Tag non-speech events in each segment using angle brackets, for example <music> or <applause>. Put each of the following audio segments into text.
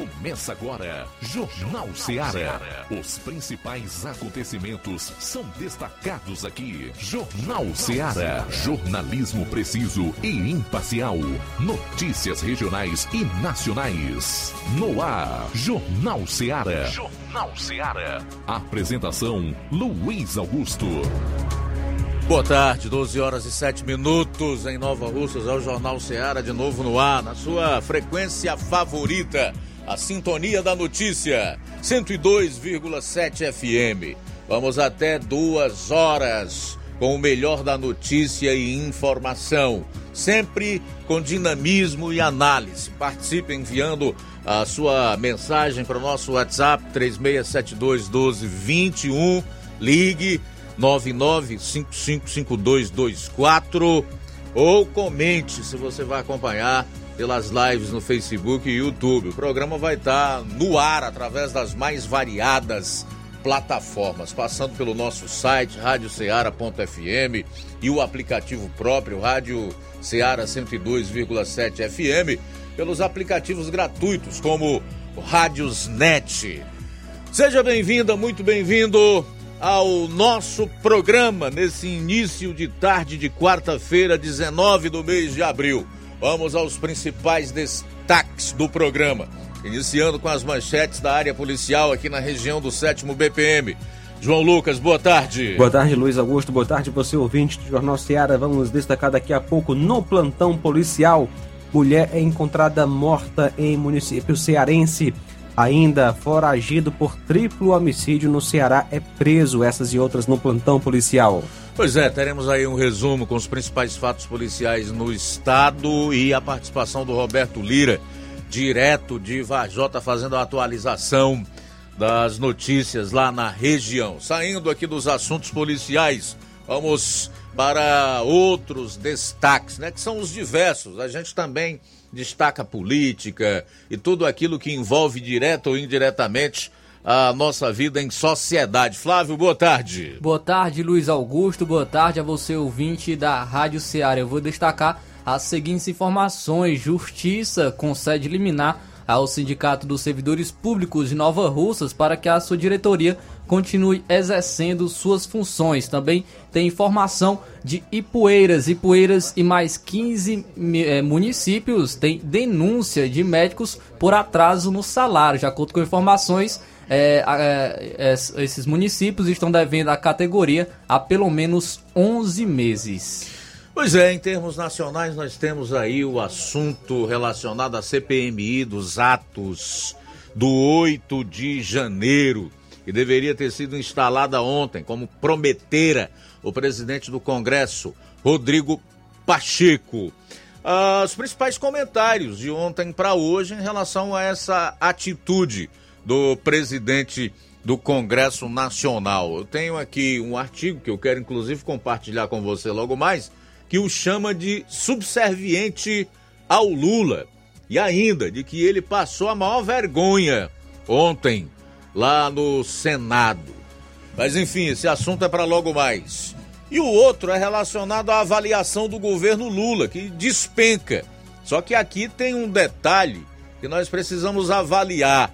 Começa agora, Jornal Ceará. Os principais acontecimentos são destacados aqui. Jornal Ceará. Jornalismo preciso e imparcial. Notícias regionais e nacionais. No ar, Jornal Ceará. Jornal Ceará. Apresentação: Luiz Augusto. Boa tarde, 12 horas e 7 minutos em Nova Russas, é o Jornal Ceará de novo no ar, na sua frequência favorita, a Sintonia da Notícia, 102,7 FM. Vamos até duas horas com o melhor da notícia e informação, sempre com dinamismo e análise. Participe enviando a sua mensagem para o nosso WhatsApp 3672 1221. Ligue 99555224 ou comente se você vai acompanhar pelas lives no Facebook e YouTube. O programa vai estar no ar através das mais variadas plataformas, passando pelo nosso site radioceara.fm e o aplicativo próprio Rádio Ceará 102,7 FM, pelos aplicativos gratuitos como Rádiosnet. Seja bem-vinda, muito bem-vindo ao nosso programa nesse início de tarde de quarta-feira, 19 do mês de abril. Vamos aos principais destaques do programa. Iniciando com as manchetes da área policial aqui na região do 7 BPM. João Lucas, boa tarde. Boa tarde, Luiz Augusto. Boa tarde, você ouvinte do Jornal Seara. Vamos destacar daqui a pouco no plantão policial. Mulher é encontrada morta em município cearense. Ainda foragido por triplo homicídio no Ceará é preso. Essas e outras no plantão policial. Pois é, teremos aí um resumo com os principais fatos policiais no estado e a participação do Roberto Lira, direto de Vajota, fazendo a atualização das notícias lá na região. Saindo aqui dos assuntos policiais, vamos para outros destaques, né? Que são os diversos. A gente também destaca política e tudo aquilo que envolve direto ou indiretamente a nossa vida em sociedade. Flávio, boa tarde. Boa tarde, Luiz Augusto. Boa tarde a você, ouvinte da Rádio Ceará. Eu vou destacar as seguintes informações: Justiça concede liminar ao Sindicato dos Servidores Públicos de Nova Russas para que a sua diretoria continue exercendo suas funções. Também tem informação de Ipueiras. Ipueiras e mais 15 é, municípios têm denúncia de médicos por atraso no salário. De acordo com informações, é, é, esses municípios estão devendo a categoria há pelo menos 11 meses. Pois é, em termos nacionais, nós temos aí o assunto relacionado à CPMI dos atos do 8 de janeiro, que deveria ter sido instalada ontem, como prometera o presidente do Congresso, Rodrigo Pacheco. Ah, os principais comentários de ontem para hoje em relação a essa atitude do presidente do Congresso Nacional. Eu tenho aqui um artigo que eu quero inclusive compartilhar com você logo mais que o chama de subserviente ao Lula e ainda de que ele passou a maior vergonha ontem lá no Senado. Mas enfim, esse assunto é para logo mais. E o outro é relacionado à avaliação do governo Lula, que despenca. Só que aqui tem um detalhe que nós precisamos avaliar.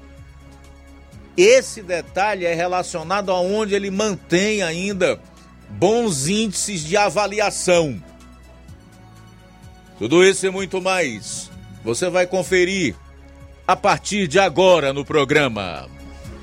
Esse detalhe é relacionado a onde ele mantém ainda bons índices de avaliação. Tudo isso e muito mais você vai conferir a partir de agora no programa.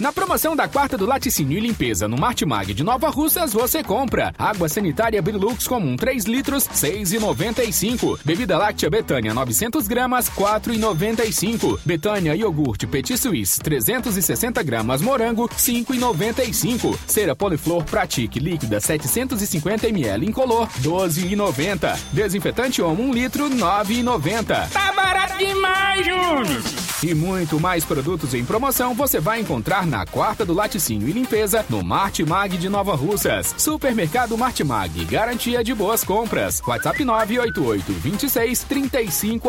Na promoção da quarta do laticínio e limpeza no Martimag de Nova Russas, você compra água sanitária Brilux comum 3 litros, 6,95. Bebida láctea Betânia 900 gramas, 4,95. Betânia iogurte Petit Suisse 360 gramas morango, 5,95. Cera Poliflor Pratique líquida 750 ml incolor, 12,90. Desinfetante Omo 1 litro, 9,90. Tá barato demais, Júnior! E muito mais produtos em promoção você vai encontrar na quarta do laticínio e limpeza no Martimag de Nova Russas. Supermercado Martimag, garantia de boas compras. WhatsApp 988 26 35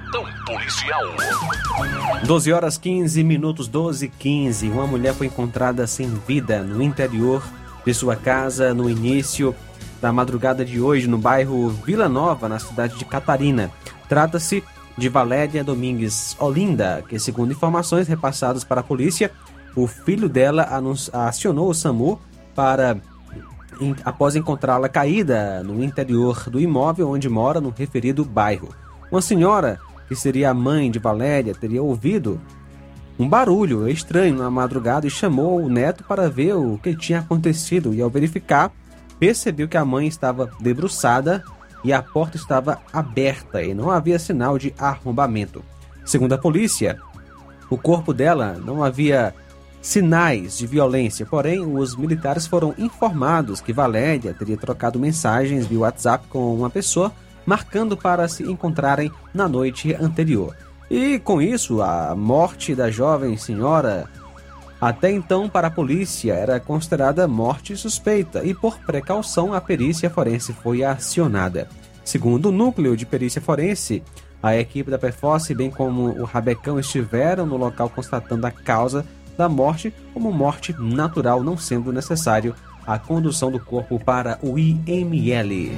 policial. 12 horas 15 minutos, 12 e 15. Uma mulher foi encontrada sem vida no interior de sua casa no início da madrugada de hoje, no bairro Vila Nova, na cidade de Catarina. Trata-se de Valéria Domingues Olinda, que, segundo informações repassadas para a polícia, o filho dela acionou o SAMU para após encontrá-la caída no interior do imóvel onde mora no referido bairro. Uma senhora, que seria a mãe de Valéria, teria ouvido um barulho estranho na madrugada e chamou o neto para ver o que tinha acontecido e ao verificar, percebeu que a mãe estava debruçada e a porta estava aberta e não havia sinal de arrombamento. Segundo a polícia, o corpo dela não havia sinais de violência, porém os militares foram informados que Valéria teria trocado mensagens via WhatsApp com uma pessoa, marcando para se encontrarem na noite anterior. E com isso, a morte da jovem senhora, até então para a polícia, era considerada morte suspeita e por precaução a perícia forense foi acionada. Segundo o núcleo de perícia forense, a equipe da PFOS, bem como o Rabecão, estiveram no local constatando a causa da morte como morte natural, não sendo necessário a condução do corpo para o IML.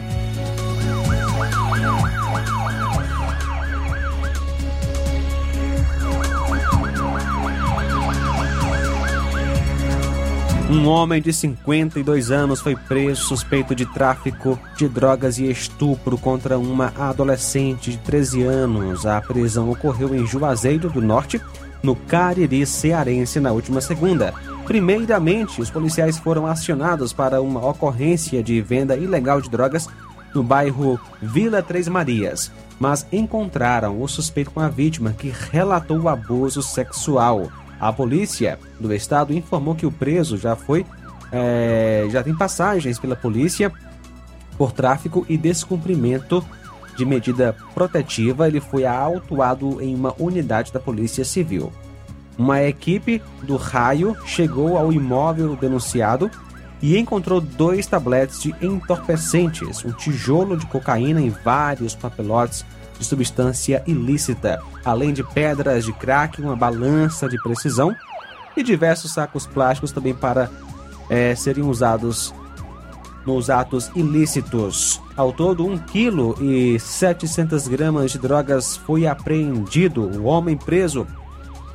Um homem de 52 anos foi preso suspeito de tráfico de drogas e estupro contra uma adolescente de 13 anos. A prisão ocorreu em Juazeiro do Norte, no Cariri cearense na última segunda. Primeiramente, os policiais foram acionados para uma ocorrência de venda ilegal de drogas no bairro Vila Três Marias, mas encontraram o suspeito com a vítima que relatou o abuso sexual. A polícia do estado informou que o preso já foi é, já tem passagens pela polícia por tráfico e descumprimento de medida protetiva. Ele foi autuado em uma unidade da Polícia Civil. Uma equipe do raio chegou ao imóvel denunciado e encontrou dois tabletes de entorpecentes, um tijolo de cocaína e vários papelotes de substância ilícita, além de pedras de crack, uma balança de precisão e diversos sacos plásticos também para é, serem usados nos atos ilícitos. Ao todo, 1 kg e 700 gramas de drogas foi apreendido. O homem preso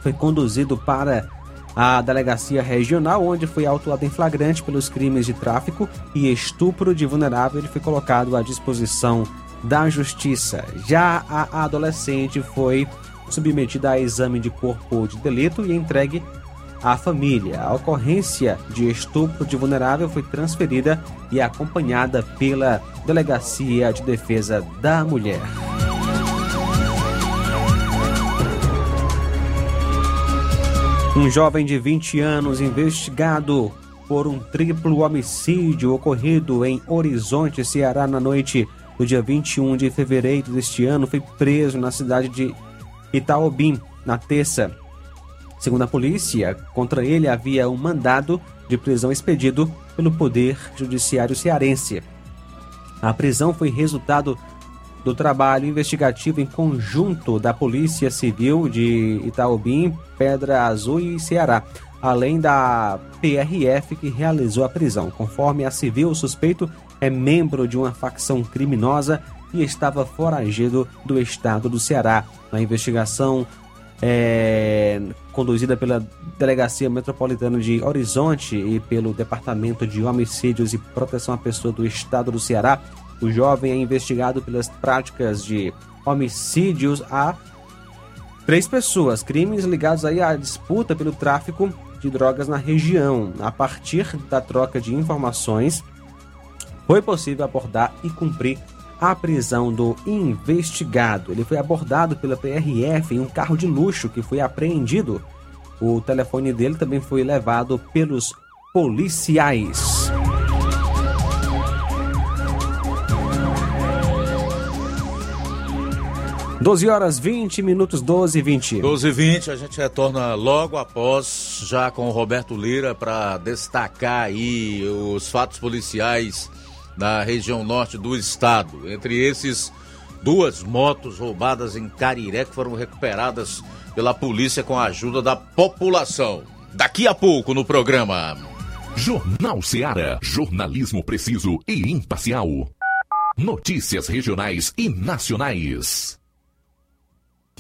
foi conduzido para a delegacia regional, onde foi autuado em flagrante pelos crimes de tráfico e estupro de vulnerável. Ele foi colocado à disposição da justiça. Já a adolescente foi submetida a exame de corpo de delito e entregue à família. A ocorrência de estupro de vulnerável foi transferida e acompanhada pela Delegacia de Defesa da Mulher. Um jovem de 20 anos investigado por um triplo homicídio ocorrido em Horizonte, Ceará, na noite do dia 21 de fevereiro deste ano, foi preso na cidade de Itaobim na terça. Segundo a polícia, contra ele havia um mandado de prisão expedido pelo Poder Judiciário Cearense. A prisão foi resultado do trabalho investigativo em conjunto da Polícia Civil de Itaobim, Pedra Azul e Ceará, além da PRF que realizou a prisão. Conforme a civil, o suspeito é membro de uma facção criminosa e estava foragido do estado do Ceará. Na investigação é, conduzida pela Delegacia Metropolitana de Horizonte e pelo Departamento de Homicídios e Proteção à Pessoa do Estado do Ceará, o jovem é investigado pelas práticas de homicídios a três pessoas, crimes ligados aí à disputa pelo tráfico de drogas na região. A partir da troca de informações, foi possível abordar e cumprir a prisão do investigado. Ele foi abordado pela PRF em um carro de luxo que foi apreendido. O telefone dele também foi levado pelos policiais. Doze horas 20 minutos, 12 e 20. 12 e 20, a gente retorna logo após, já com o Roberto Lira, para destacar aí os fatos policiais na região norte do estado. Entre esses, duas motos roubadas em Cariré que foram recuperadas pela polícia com a ajuda da população. Daqui a pouco no programa. Jornal Seara. Jornalismo preciso e imparcial. Notícias regionais e nacionais.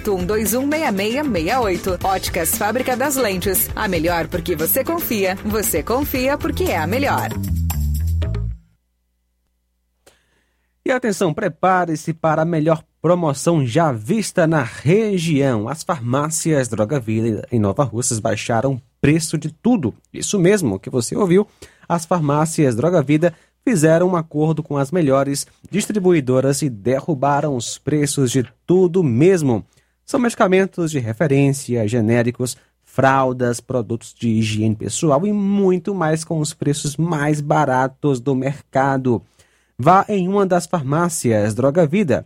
81216668. Óticas Fábrica das Lentes. A melhor porque você confia. Você confia porque é a melhor. E atenção, prepare-se para a melhor promoção já vista na região. As farmácias Droga Vida em Nova Russas baixaram o preço de tudo. Isso mesmo que você ouviu. As farmácias Droga Vida fizeram um acordo com as melhores distribuidoras e derrubaram os preços de tudo mesmo. São medicamentos de referência, genéricos, fraldas, produtos de higiene pessoal e muito mais com os preços mais baratos do mercado. Vá em uma das farmácias Droga Vida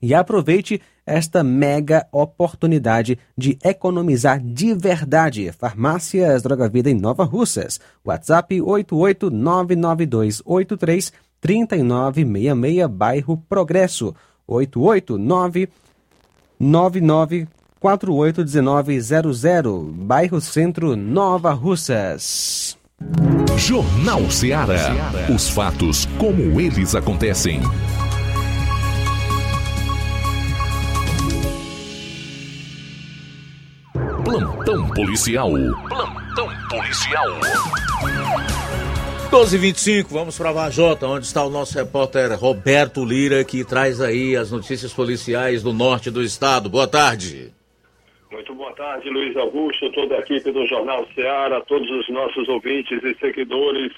e aproveite esta mega oportunidade de economizar de verdade. Farmácias Droga Vida em Nova Russas. WhatsApp 8899283 3966, bairro Progresso. 889 99481900, bairro Centro, Nova Russas. Jornal Ceará. Os fatos como eles acontecem. Plantão policial. Plantão policial. 12h25, vamos para Vajota, onde está o nosso repórter Roberto Lira, que traz aí as notícias policiais do norte do estado. Boa tarde. Muito boa tarde, Luiz Augusto, toda a equipe do Jornal Ceará, todos os nossos ouvintes e seguidores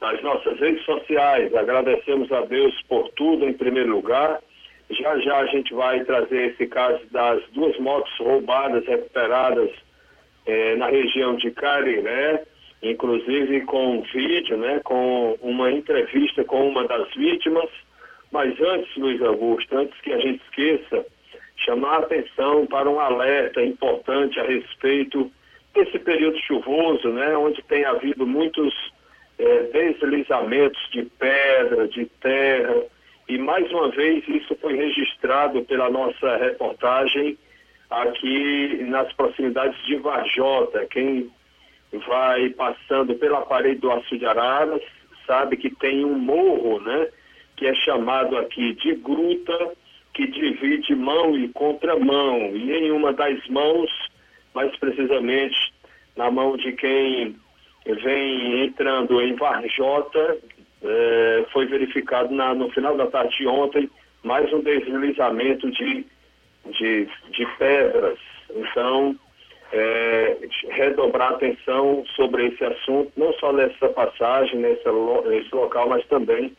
das nossas redes sociais. Agradecemos a Deus por tudo, em primeiro lugar. Já já a gente vai trazer esse caso das duas motos roubadas, recuperadas eh, na região de Cariré inclusive com um vídeo, né, com uma entrevista com uma das vítimas. Mas antes, Luiz Augusto, antes que a gente esqueça, chamar a atenção para um alerta importante a respeito desse período chuvoso, né, onde tem havido muitos é, deslizamentos de pedra, de terra, e mais uma vez isso foi registrado pela nossa reportagem aqui nas proximidades de Varjota. Quem vai passando pela parede do Açu de Araras, sabe que tem um morro, né? Que é chamado aqui de gruta, que divide mão e contramão. E em uma das mãos, mais precisamente na mão de quem vem entrando em Varjota, eh, foi verificado na, no final da tarde de ontem mais um deslizamento de, de, de pedras. Então, é, redobrar atenção sobre esse assunto, não só nessa passagem, nesse, nesse local, mas também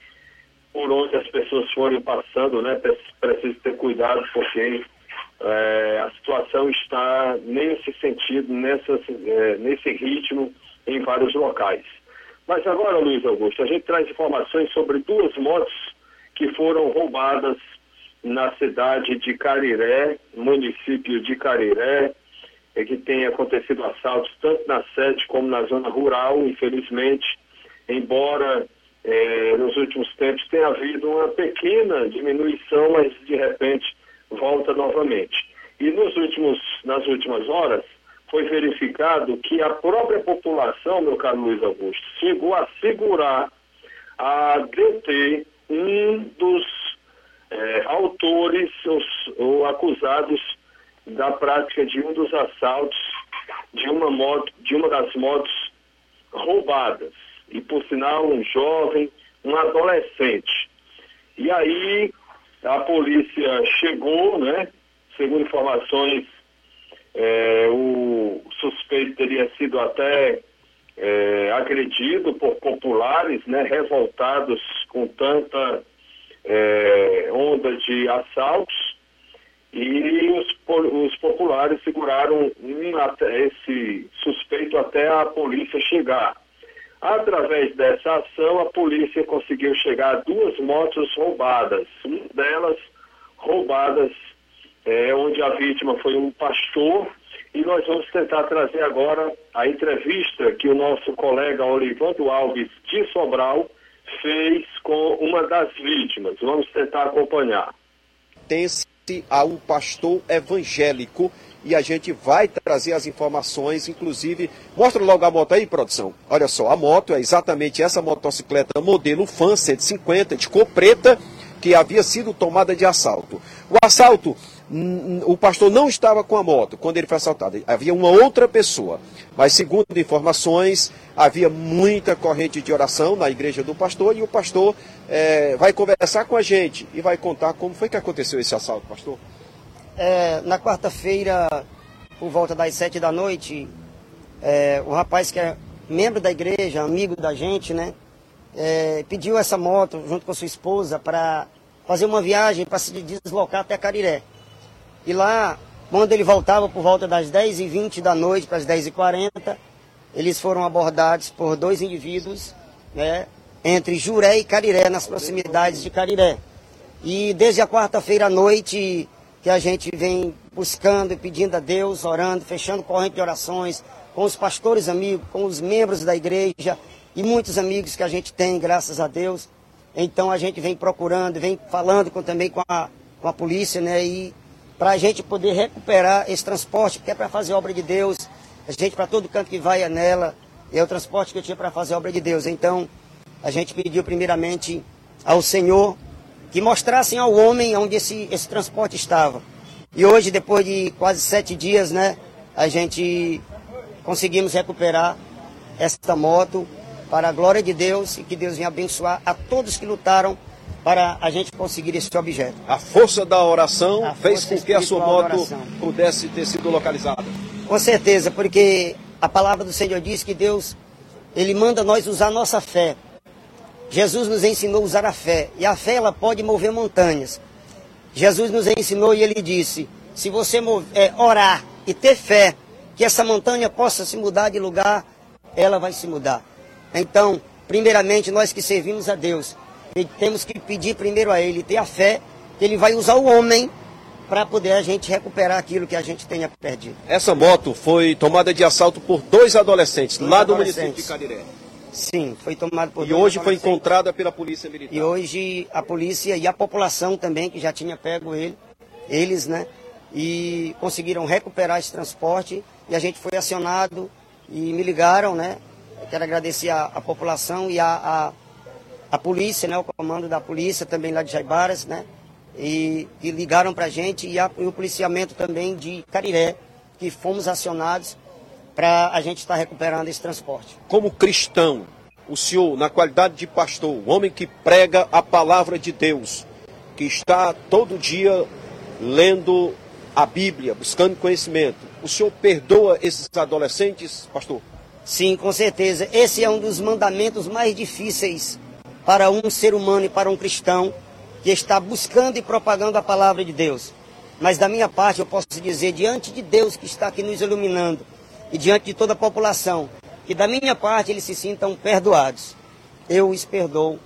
por onde as pessoas forem passando, né? Precisa ter cuidado, porque é, a situação está nesse sentido, nessa, é, nesse ritmo em vários locais. Mas agora, Luiz Augusto, a gente traz informações sobre duas motos que foram roubadas na cidade de Cariré, município de Cariré, é que tem acontecido assaltos tanto na sede como na zona rural, infelizmente, embora é, nos últimos tempos tenha havido uma pequena diminuição, mas de repente volta novamente. E nos últimos, nas últimas horas foi verificado que a própria população, meu caro Luiz Augusto, chegou a segurar, a deter um dos é, autores ou acusados da prática de um dos assaltos de uma moto, de uma das motos roubadas. E por sinal um jovem, um adolescente. E aí a polícia chegou, né? segundo informações, é, o suspeito teria sido até é, agredido por populares, né, revoltados com tanta é, onda de assaltos, e os, os populares seguraram um, até esse suspeito até a polícia chegar. Através dessa ação, a polícia conseguiu chegar a duas motos roubadas, uma delas roubadas é, onde a vítima foi um pastor, e nós vamos tentar trazer agora a entrevista que o nosso colega Olivando Alves de Sobral fez com uma das vítimas. Vamos tentar acompanhar. Tem-se a um pastor evangélico e a gente vai trazer as informações, inclusive, mostra logo a moto aí, produção. Olha só, a moto é exatamente essa motocicleta modelo Fan 150 de cor preta que havia sido tomada de assalto. O assalto o pastor não estava com a moto quando ele foi assaltado. Havia uma outra pessoa. Mas, segundo informações, havia muita corrente de oração na igreja do pastor e o pastor é, vai conversar com a gente e vai contar como foi que aconteceu esse assalto, pastor. É, na quarta-feira, por volta das sete da noite, é, o rapaz que é membro da igreja, amigo da gente, né, é, pediu essa moto junto com sua esposa para fazer uma viagem para se deslocar até Cariré. E lá, quando ele voltava por volta das 10h20 da noite para as 10h40, eles foram abordados por dois indivíduos, né, entre Juré e Cariré, nas proximidades de Cariré. E desde a quarta-feira à noite que a gente vem buscando e pedindo a Deus, orando, fechando corrente de orações com os pastores amigos, com os membros da igreja e muitos amigos que a gente tem, graças a Deus. Então a gente vem procurando, vem falando com, também com a, com a polícia, né? E para a gente poder recuperar esse transporte, porque é para fazer obra de Deus. A gente, para todo canto que vai é nela, é o transporte que eu tinha para fazer obra de Deus. Então, a gente pediu primeiramente ao Senhor que mostrassem ao homem onde esse, esse transporte estava. E hoje, depois de quase sete dias, né, a gente conseguimos recuperar esta moto para a glória de Deus e que Deus venha abençoar a todos que lutaram para a gente conseguir esse objeto. A força da oração a fez com que a sua moto pudesse ter sido localizada. Com certeza, porque a palavra do Senhor diz que Deus, Ele manda nós usar nossa fé. Jesus nos ensinou a usar a fé, e a fé ela pode mover montanhas. Jesus nos ensinou e Ele disse, se você é, orar e ter fé, que essa montanha possa se mudar de lugar, ela vai se mudar. Então, primeiramente, nós que servimos a Deus, temos que pedir primeiro a Ele, ter a fé que Ele vai usar o homem para poder a gente recuperar aquilo que a gente tenha perdido. Essa moto foi tomada de assalto por dois adolescentes dois lá do município de. Sim, foi tomada por E hoje foi encontrada pela polícia militar. E hoje a polícia e a população também, que já tinha pego ele, eles, né? E conseguiram recuperar esse transporte e a gente foi acionado e me ligaram, né? Eu quero agradecer a, a população e a, a a polícia, né, o comando da polícia também lá de Jaibaras, né, e, e ligaram para a gente e, a, e, o policiamento também de Cariré, que fomos acionados para a gente estar tá recuperando esse transporte. Como cristão, o senhor, na qualidade de pastor, o homem que prega a palavra de Deus, que está todo dia lendo a Bíblia, buscando conhecimento, o senhor perdoa esses adolescentes, pastor? Sim, com certeza. Esse é um dos mandamentos mais difíceis para um ser humano e para um cristão que está buscando e propagando a palavra de Deus. Mas da minha parte eu posso dizer, diante de Deus que está aqui nos iluminando e diante de toda a população, que da minha parte eles se sintam perdoados. Eu os perdoo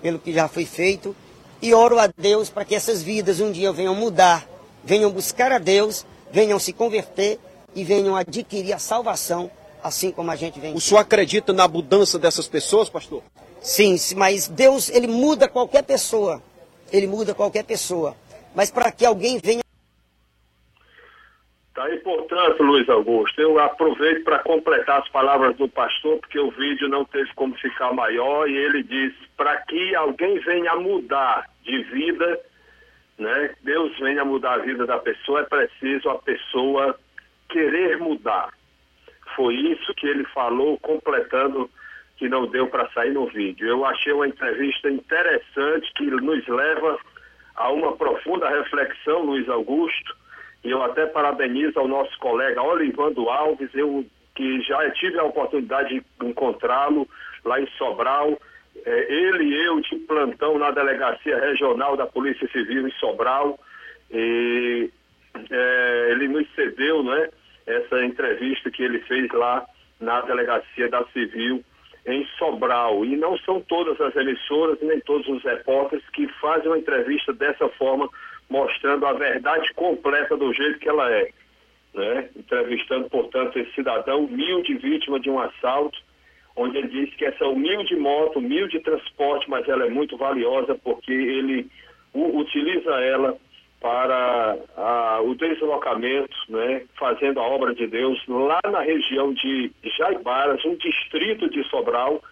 pelo que já foi feito e oro a Deus para que essas vidas um dia venham mudar, venham buscar a Deus, venham se converter e venham adquirir a salvação, assim como a gente vem. O senhor acredita na mudança dessas pessoas, pastor? Sim, mas Deus, ele muda qualquer pessoa. Ele muda qualquer pessoa. Mas para que alguém venha. Tá aí, portanto, Luiz Augusto, eu aproveito para completar as palavras do pastor, porque o vídeo não teve como ficar maior, e ele diz: para que alguém venha mudar de vida, né? Deus venha mudar a vida da pessoa, é preciso a pessoa querer mudar. Foi isso que ele falou, completando que não deu para sair no vídeo. Eu achei uma entrevista interessante que nos leva a uma profunda reflexão, Luiz Augusto, E eu até parabenizo ao nosso colega Olivando Alves, eu que já tive a oportunidade de encontrá-lo lá em Sobral. É, ele e eu de plantão na Delegacia Regional da Polícia Civil em Sobral. E é, ele nos cedeu né, essa entrevista que ele fez lá na Delegacia da Civil em Sobral. E não são todas as emissoras nem todos os repórteres que fazem uma entrevista dessa forma, mostrando a verdade completa do jeito que ela é. Né? Entrevistando, portanto, esse cidadão humilde, vítima de um assalto, onde ele disse que essa humilde moto, humilde transporte, mas ela é muito valiosa porque ele utiliza ela para o deslocamento, né, fazendo a obra de Deus lá na região de Jaibaras, um distrito de Sobral,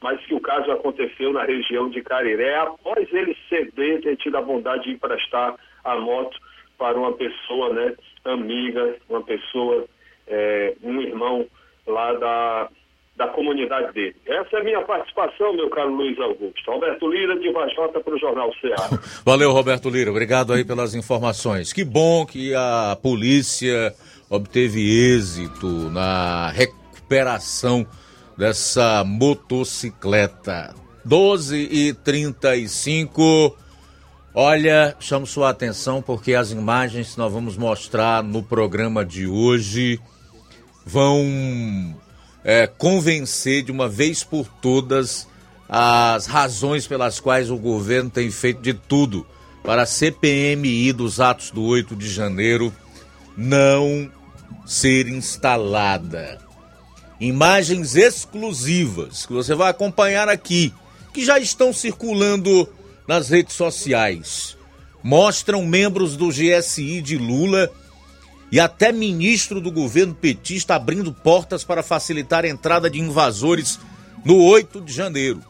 mas que o caso aconteceu na região de Cariré, após ele ceder, ter tido a bondade de emprestar a moto para uma pessoa, né, amiga, uma pessoa, é, um irmão lá da, da comunidade dele. Essa é a minha participação, meu caro Luiz Augusto. Roberto Lira, de Vajota para o Jornal Ceará. <laughs> Valeu, Roberto Lira. Obrigado aí pelas informações. Que bom que a polícia obteve êxito na recuperação dessa motocicleta. 12 e 35 Olha, chamo sua atenção porque as imagens que nós vamos mostrar no programa de hoje vão é, convencer de uma vez por todas as razões pelas quais o governo tem feito de tudo para a CPMI dos atos do 8 de janeiro não ser instalada. Imagens exclusivas que você vai acompanhar aqui, que já estão circulando nas redes sociais, mostram membros do GSI de Lula e até ministro do governo petista abrindo portas para facilitar a entrada de invasores no 8 de janeiro.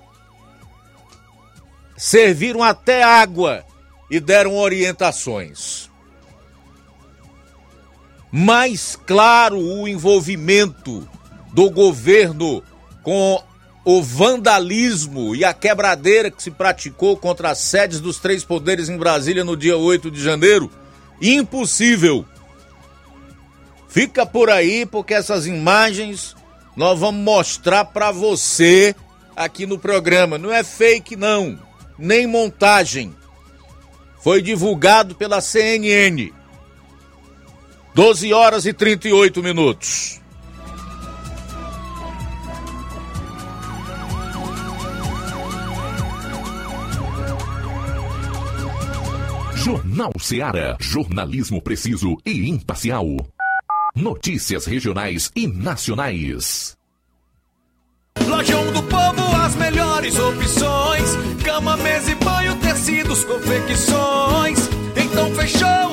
Serviram até água e deram orientações. Mais claro o envolvimento do governo com o vandalismo e a quebradeira que se praticou contra as sedes dos três poderes em Brasília no dia 8 de janeiro. Impossível Fica por aí porque essas imagens nós vamos mostrar para você aqui no programa. Não é fake não, nem montagem. Foi divulgado pela CNN. 12 horas e 38 minutos. Jornal Ceará, jornalismo preciso e imparcial. Notícias regionais e nacionais. Lojão do Povo, as melhores opções: cama, mesa e banho, tecidos, confecções. Então fechou,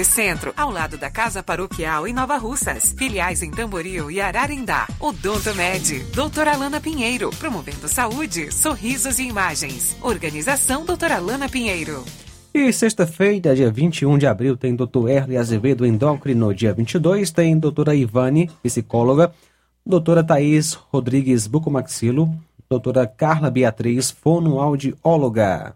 Centro, ao lado da Casa Paroquial em Nova Russas. Filiais em Tamboril e Ararindá. Odonto Med, doutora Alana Pinheiro, promovendo saúde, sorrisos e imagens. Organização doutora Alana Pinheiro. E sexta-feira, dia 21 de abril, tem Dr. Erle Azevedo, endócrino. Dia 22 tem doutora Ivane, psicóloga. Doutora Thaís Rodrigues, bucomaxilo. Doutora Carla Beatriz, fonoaudióloga.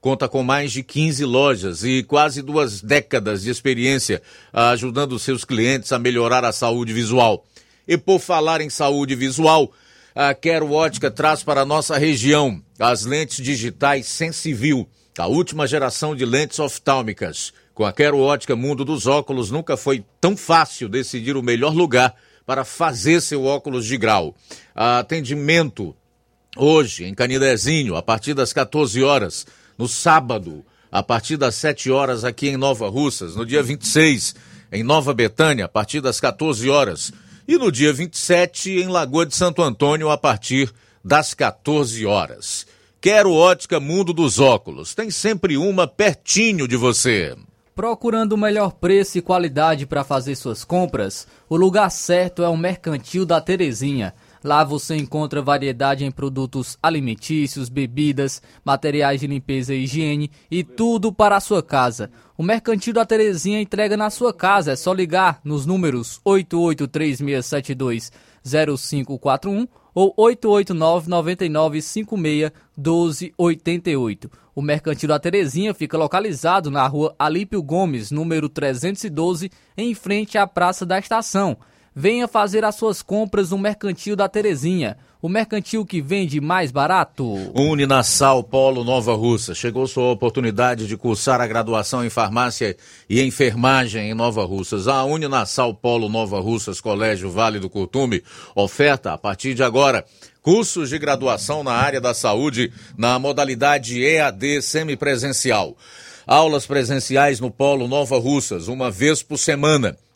conta com mais de 15 lojas e quase duas décadas de experiência ajudando seus clientes a melhorar a saúde visual. E por falar em saúde visual, a Quero Ótica traz para a nossa região as lentes digitais Sensivil, a última geração de lentes oftálmicas. Com a Quero Ótica Mundo dos Óculos, nunca foi tão fácil decidir o melhor lugar para fazer seu óculos de grau. Atendimento hoje em Canidezinho, a partir das 14 horas. No sábado, a partir das 7 horas, aqui em Nova Russas. No dia 26, em Nova Betânia, a partir das 14 horas. E no dia 27, em Lagoa de Santo Antônio, a partir das 14 horas. Quero ótica Mundo dos Óculos. Tem sempre uma pertinho de você. Procurando o melhor preço e qualidade para fazer suas compras, o lugar certo é o Mercantil da Terezinha. Lá você encontra variedade em produtos alimentícios, bebidas, materiais de limpeza e higiene e tudo para a sua casa. O Mercantil da Terezinha entrega na sua casa. É só ligar nos números 8836720541 ou 889-9956-1288. O Mercantil da Terezinha fica localizado na rua Alípio Gomes, número 312, em frente à Praça da Estação. Venha fazer as suas compras no Mercantil da Terezinha. O mercantil que vende mais barato. Uninasal Polo Nova Russa. Chegou sua oportunidade de cursar a graduação em farmácia e enfermagem em Nova Russas. A Uninasal Polo Nova Russas Colégio Vale do Curtume oferta a partir de agora cursos de graduação na área da saúde na modalidade EAD semipresencial. Aulas presenciais no Polo Nova Russas, uma vez por semana.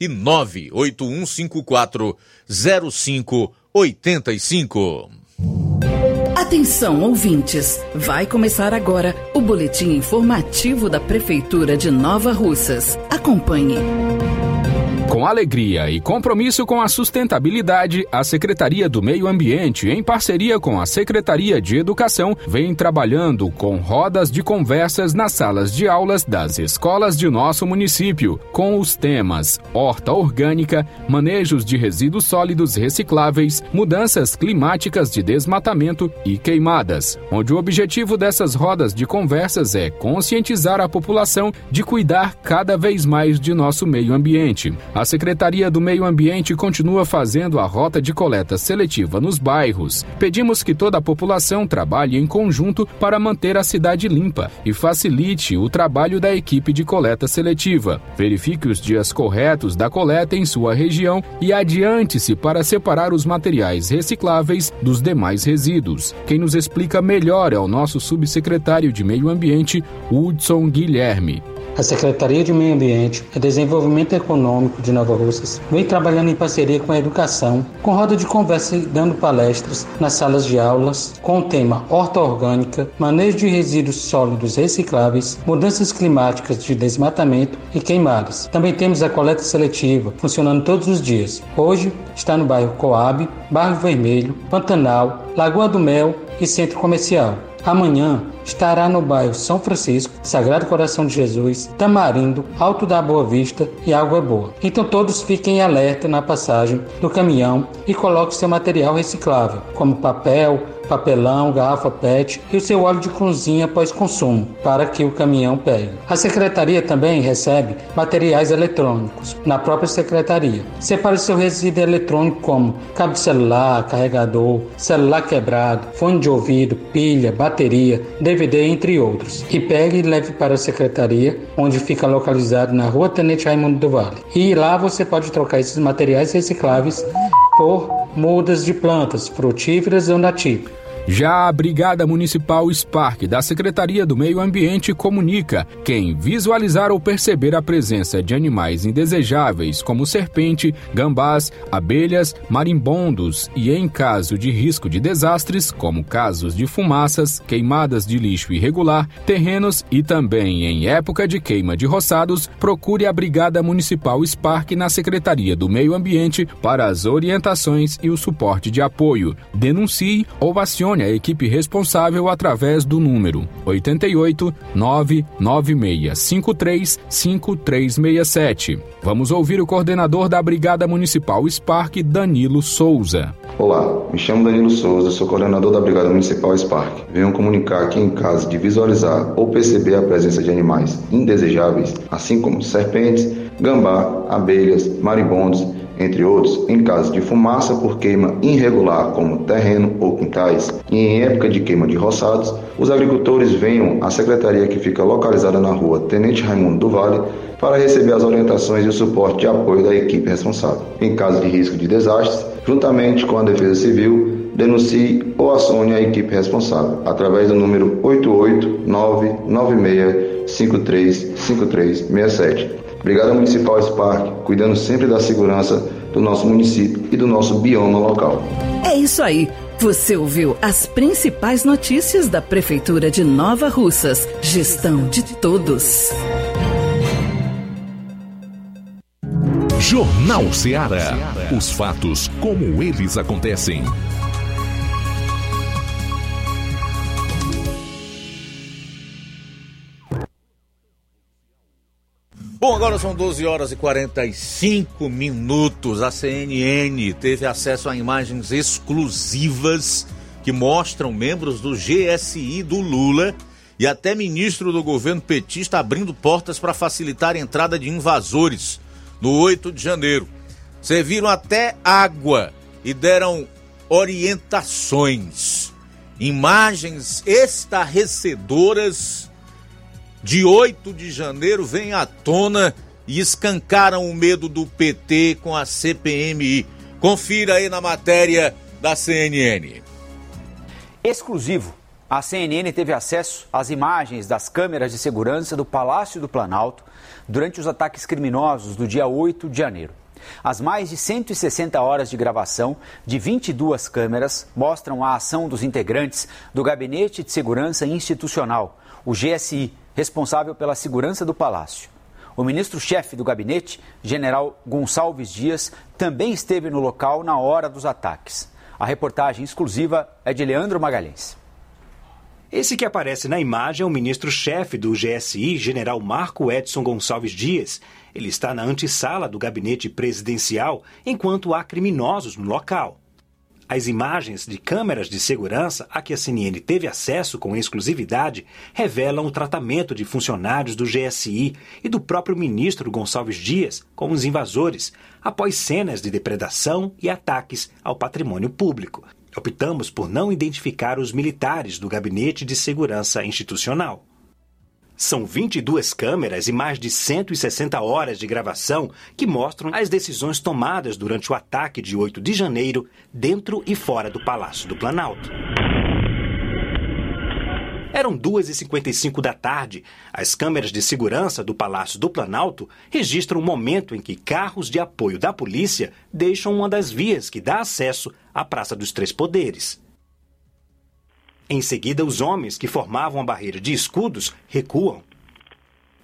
e 981540585. Atenção, ouvintes! Vai começar agora o boletim informativo da Prefeitura de Nova Russas. Acompanhe. Com alegria e compromisso com a sustentabilidade, a Secretaria do Meio Ambiente, em parceria com a Secretaria de Educação, vem trabalhando com rodas de conversas nas salas de aulas das escolas de nosso município, com os temas horta orgânica, manejos de resíduos sólidos recicláveis, mudanças climáticas de desmatamento e queimadas, onde o objetivo dessas rodas de conversas é conscientizar a população de cuidar cada vez mais de nosso meio ambiente. A Secretaria do Meio Ambiente continua fazendo a rota de coleta seletiva nos bairros. Pedimos que toda a população trabalhe em conjunto para manter a cidade limpa e facilite o trabalho da equipe de coleta seletiva. Verifique os dias corretos da coleta em sua região e adiante-se para separar os materiais recicláveis dos demais resíduos. Quem nos explica melhor é o nosso subsecretário de Meio Ambiente, Hudson Guilherme. A Secretaria de Meio Ambiente e Desenvolvimento Econômico de Nova Russas vem trabalhando em parceria com a educação, com roda de conversa e dando palestras nas salas de aulas com o tema Horta Orgânica, Manejo de Resíduos Sólidos Recicláveis, Mudanças Climáticas de Desmatamento e Queimadas. Também temos a coleta seletiva, funcionando todos os dias. Hoje está no bairro Coab, Bairro Vermelho, Pantanal, Lagoa do Mel e Centro Comercial. Amanhã estará no bairro São Francisco, Sagrado Coração de Jesus, Tamarindo, Alto da Boa Vista e Água Boa. Então todos fiquem alerta na passagem do caminhão e coloquem seu material reciclável, como papel, papelão, garrafa PET e o seu óleo de cozinha após consumo, para que o caminhão pegue. A secretaria também recebe materiais eletrônicos na própria secretaria. Separe seu resíduo eletrônico como cabo de celular, carregador, celular quebrado, fone de ouvido, pilha, bateria, entre outros. E pegue e leve para a secretaria, onde fica localizado na rua Tenente Raimundo do Vale. E lá você pode trocar esses materiais recicláveis por mudas de plantas frutíferas ou nativas. Já a Brigada Municipal Spark da Secretaria do Meio Ambiente comunica: quem visualizar ou perceber a presença de animais indesejáveis, como serpente, gambás, abelhas, marimbondos e, em caso de risco de desastres, como casos de fumaças, queimadas de lixo irregular, terrenos e também em época de queima de roçados, procure a Brigada Municipal Spark na Secretaria do Meio Ambiente para as orientações e o suporte de apoio. Denuncie ou acione a equipe responsável através do número 88 99653 5367. Vamos ouvir o coordenador da Brigada Municipal Spark, Danilo Souza. Olá, me chamo Danilo Souza, sou coordenador da Brigada Municipal Spark. Venho comunicar que em caso de visualizar ou perceber a presença de animais indesejáveis, assim como serpentes, gambá, abelhas, marimbondos, entre outros, em caso de fumaça por queima irregular, como terreno ou quintais, e em época de queima de roçados, os agricultores venham à secretaria que fica localizada na rua Tenente Raimundo do Vale para receber as orientações e o suporte de apoio da equipe responsável. Em caso de risco de desastres, juntamente com a Defesa Civil, denuncie ou acione a equipe responsável através do número 88996535367. Brigada Municipal Spark, cuidando sempre da segurança do nosso município e do nosso bioma local. É isso aí. Você ouviu as principais notícias da Prefeitura de Nova Russas. Gestão de todos. Jornal Ceará. Os fatos como eles acontecem. Bom, agora são 12 horas e 45 minutos. A CNN teve acesso a imagens exclusivas que mostram membros do GSI do Lula e até ministro do governo petista abrindo portas para facilitar a entrada de invasores no 8 de janeiro. Serviram até água e deram orientações. Imagens estarrecedoras de 8 de janeiro vêm à tona e escancaram o medo do PT com a CPMI. Confira aí na matéria da CNN. Exclusivo. A CNN teve acesso às imagens das câmeras de segurança do Palácio do Planalto durante os ataques criminosos do dia 8 de janeiro. As mais de 160 horas de gravação de 22 câmeras mostram a ação dos integrantes do Gabinete de Segurança Institucional, o GSI, responsável pela segurança do palácio. O ministro-chefe do gabinete, general Gonçalves Dias, também esteve no local na hora dos ataques. A reportagem exclusiva é de Leandro Magalhães. Esse que aparece na imagem é o ministro-chefe do GSI, general Marco Edson Gonçalves Dias. Ele está na antessala do gabinete presidencial enquanto há criminosos no local. As imagens de câmeras de segurança a que a CNN teve acesso com exclusividade revelam o tratamento de funcionários do GSI e do próprio ministro Gonçalves Dias com os invasores, após cenas de depredação e ataques ao patrimônio público. Optamos por não identificar os militares do Gabinete de Segurança Institucional. São 22 câmeras e mais de 160 horas de gravação que mostram as decisões tomadas durante o ataque de 8 de janeiro, dentro e fora do Palácio do Planalto. Eram 2h55 da tarde. As câmeras de segurança do Palácio do Planalto registram o momento em que carros de apoio da polícia deixam uma das vias que dá acesso à Praça dos Três Poderes. Em seguida, os homens que formavam a barreira de escudos recuam.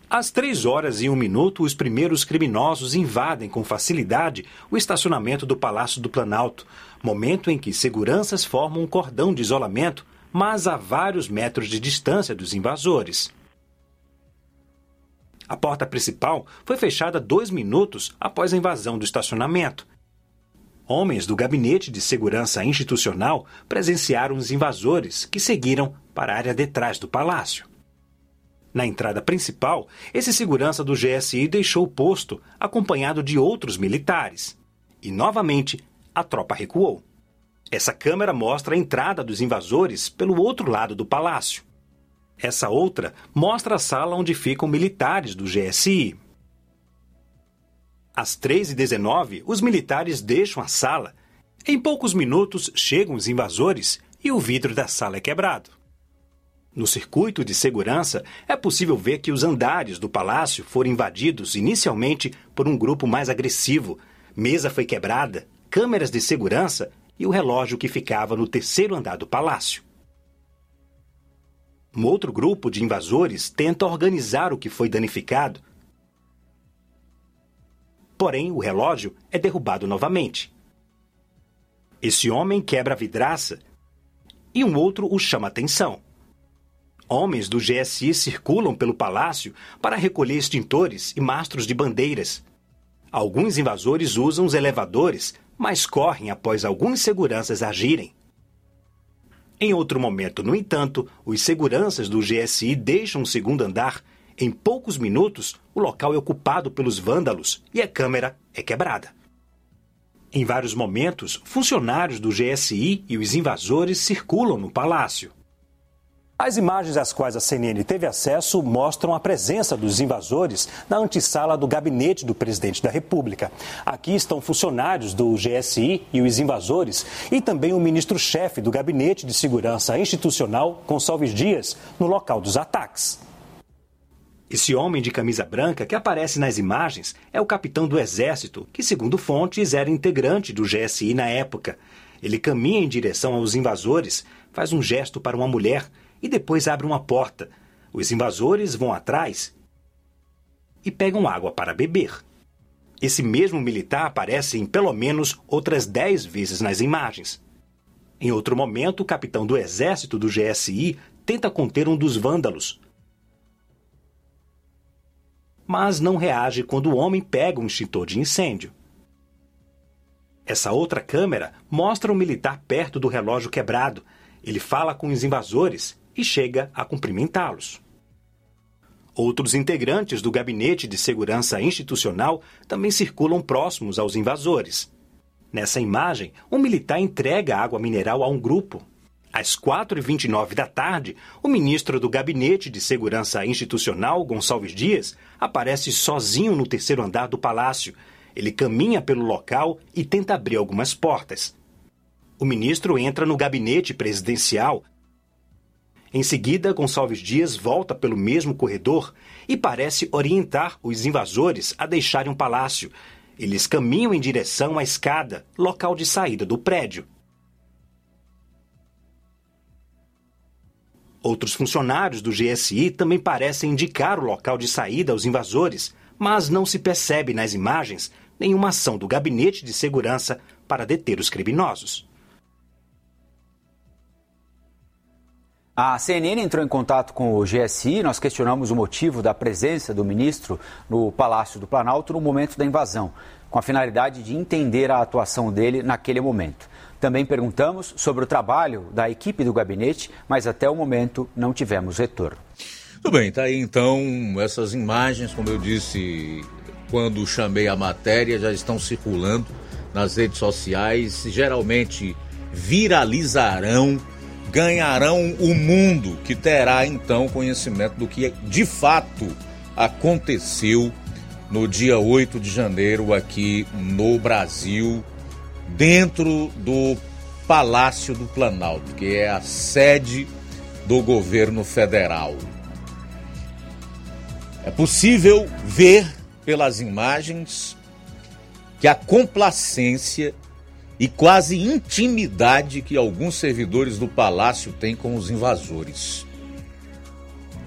Às três horas e um minuto, os primeiros criminosos invadem com facilidade o estacionamento do Palácio do Planalto, momento em que seguranças formam um cordão de isolamento, mas a vários metros de distância dos invasores. A porta principal foi fechada dois minutos após a invasão do estacionamento. Homens do Gabinete de Segurança Institucional presenciaram os invasores, que seguiram para a área detrás do palácio. Na entrada principal, esse segurança do GSI deixou o posto, acompanhado de outros militares. E, novamente, a tropa recuou. Essa câmera mostra a entrada dos invasores pelo outro lado do palácio. Essa outra mostra a sala onde ficam militares do GSI. Às 3h19, os militares deixam a sala. Em poucos minutos chegam os invasores e o vidro da sala é quebrado. No circuito de segurança, é possível ver que os andares do palácio foram invadidos inicialmente por um grupo mais agressivo. Mesa foi quebrada, câmeras de segurança e o relógio que ficava no terceiro andar do palácio. Um outro grupo de invasores tenta organizar o que foi danificado. Porém, o relógio é derrubado novamente. Esse homem quebra a vidraça e um outro o chama atenção. Homens do GSI circulam pelo palácio para recolher extintores e mastros de bandeiras. Alguns invasores usam os elevadores, mas correm após alguns seguranças agirem. Em outro momento, no entanto, os seguranças do GSI deixam o segundo andar. Em poucos minutos, o local é ocupado pelos vândalos e a câmera é quebrada. Em vários momentos, funcionários do GSI e os invasores circulam no palácio. As imagens às quais a CNN teve acesso mostram a presença dos invasores na antessala do gabinete do presidente da República. Aqui estão funcionários do GSI e os invasores e também o ministro-chefe do Gabinete de Segurança Institucional, Gonçalves Dias, no local dos ataques. Esse homem de camisa branca que aparece nas imagens é o capitão do Exército, que, segundo fontes, era integrante do GSI na época. Ele caminha em direção aos invasores, faz um gesto para uma mulher e depois abre uma porta. Os invasores vão atrás e pegam água para beber. Esse mesmo militar aparece em pelo menos outras dez vezes nas imagens. Em outro momento, o capitão do exército do GSI tenta conter um dos vândalos. Mas não reage quando o homem pega um extintor de incêndio. Essa outra câmera mostra um militar perto do relógio quebrado. Ele fala com os invasores e chega a cumprimentá-los. Outros integrantes do Gabinete de Segurança Institucional também circulam próximos aos invasores. Nessa imagem, um militar entrega água mineral a um grupo. Às 4h29 da tarde, o ministro do Gabinete de Segurança Institucional, Gonçalves Dias, aparece sozinho no terceiro andar do palácio. Ele caminha pelo local e tenta abrir algumas portas. O ministro entra no gabinete presidencial em seguida, Gonçalves Dias volta pelo mesmo corredor e parece orientar os invasores a deixarem o palácio. Eles caminham em direção à escada, local de saída do prédio. Outros funcionários do GSI também parecem indicar o local de saída aos invasores, mas não se percebe nas imagens nenhuma ação do gabinete de segurança para deter os criminosos. A CNN entrou em contato com o GSI, nós questionamos o motivo da presença do ministro no Palácio do Planalto no momento da invasão, com a finalidade de entender a atuação dele naquele momento. Também perguntamos sobre o trabalho da equipe do gabinete, mas até o momento não tivemos retorno. Tudo bem, tá aí então essas imagens, como eu disse quando chamei a matéria, já estão circulando nas redes sociais, geralmente viralizarão ganharão o mundo, que terá então conhecimento do que de fato aconteceu no dia 8 de janeiro aqui no Brasil, dentro do Palácio do Planalto, que é a sede do governo federal. É possível ver pelas imagens que a complacência e quase intimidade que alguns servidores do palácio têm com os invasores.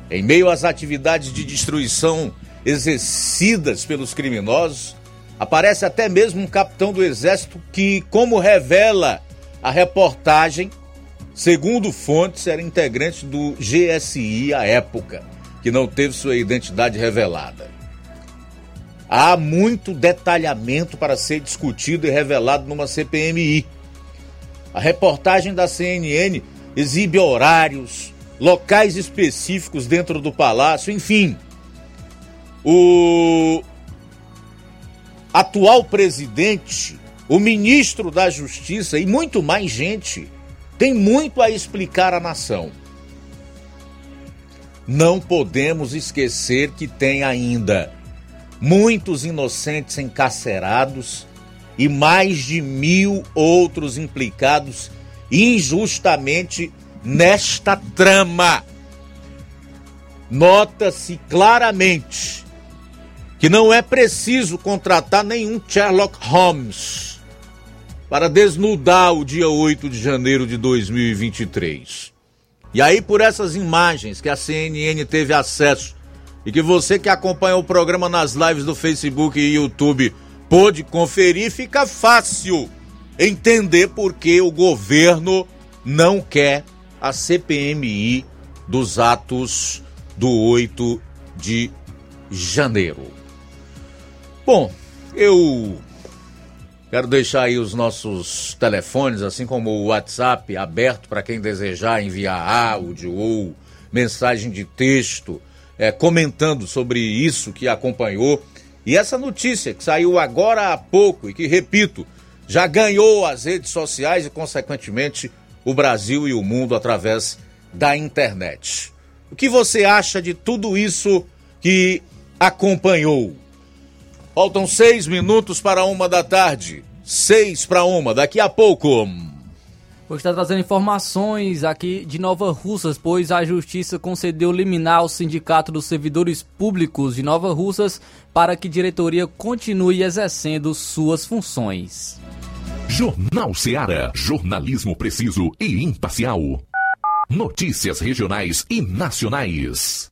Em meio às atividades de destruição exercidas pelos criminosos, aparece até mesmo um capitão do exército que, como revela a reportagem, segundo fontes, era integrante do GSI à época, que não teve sua identidade revelada. Há muito detalhamento para ser discutido e revelado numa CPMI. A reportagem da CNN exibe horários, locais específicos dentro do palácio, enfim. O atual presidente, o ministro da Justiça e muito mais gente tem muito a explicar à nação. não podemos esquecer que tem ainda muitos inocentes encarcerados e mais de mil outros implicados injustamente nesta trama. Nota-se claramente que não é preciso contratar nenhum Sherlock Holmes para desnudar o dia 8 de janeiro de 2023. E aí, por essas imagens que a CNN teve acesso e que você que acompanha o programa nas lives do Facebook e YouTube pôde conferir, fica fácil entender por que o governo não quer a CPMI dos atos do 8 de janeiro. Bom, eu quero deixar aí os nossos telefones, assim como o WhatsApp, aberto para quem desejar enviar áudio ou mensagem de texto, é, comentando sobre isso que acompanhou. E essa notícia que saiu agora há pouco e que, repito, já ganhou as redes sociais e, consequentemente, o Brasil e o mundo através da internet. O que você acha de tudo isso que acompanhou? Faltam seis minutos para uma da tarde. Seis para uma, daqui a pouco. Vou estar trazendo informações aqui de Nova Russas, pois a Justiça concedeu liminar ao Sindicato dos Servidores Públicos de Nova Russas para que a diretoria continue exercendo suas funções. Jornal Seara. Jornalismo preciso e imparcial. Notícias regionais e nacionais.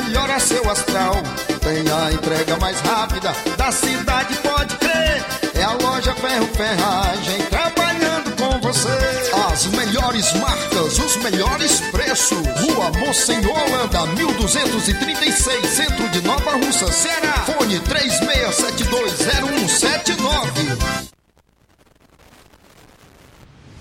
pra melhorar seu astral. Tem a entrega mais rápida da cidade, pode crer. É a loja Ferro Ferragem trabalhando com você. As melhores marcas, os melhores preços. Rua Monsenhor Holanda, 1236, centro de Nova Russa, Ceará. Fone 36720179.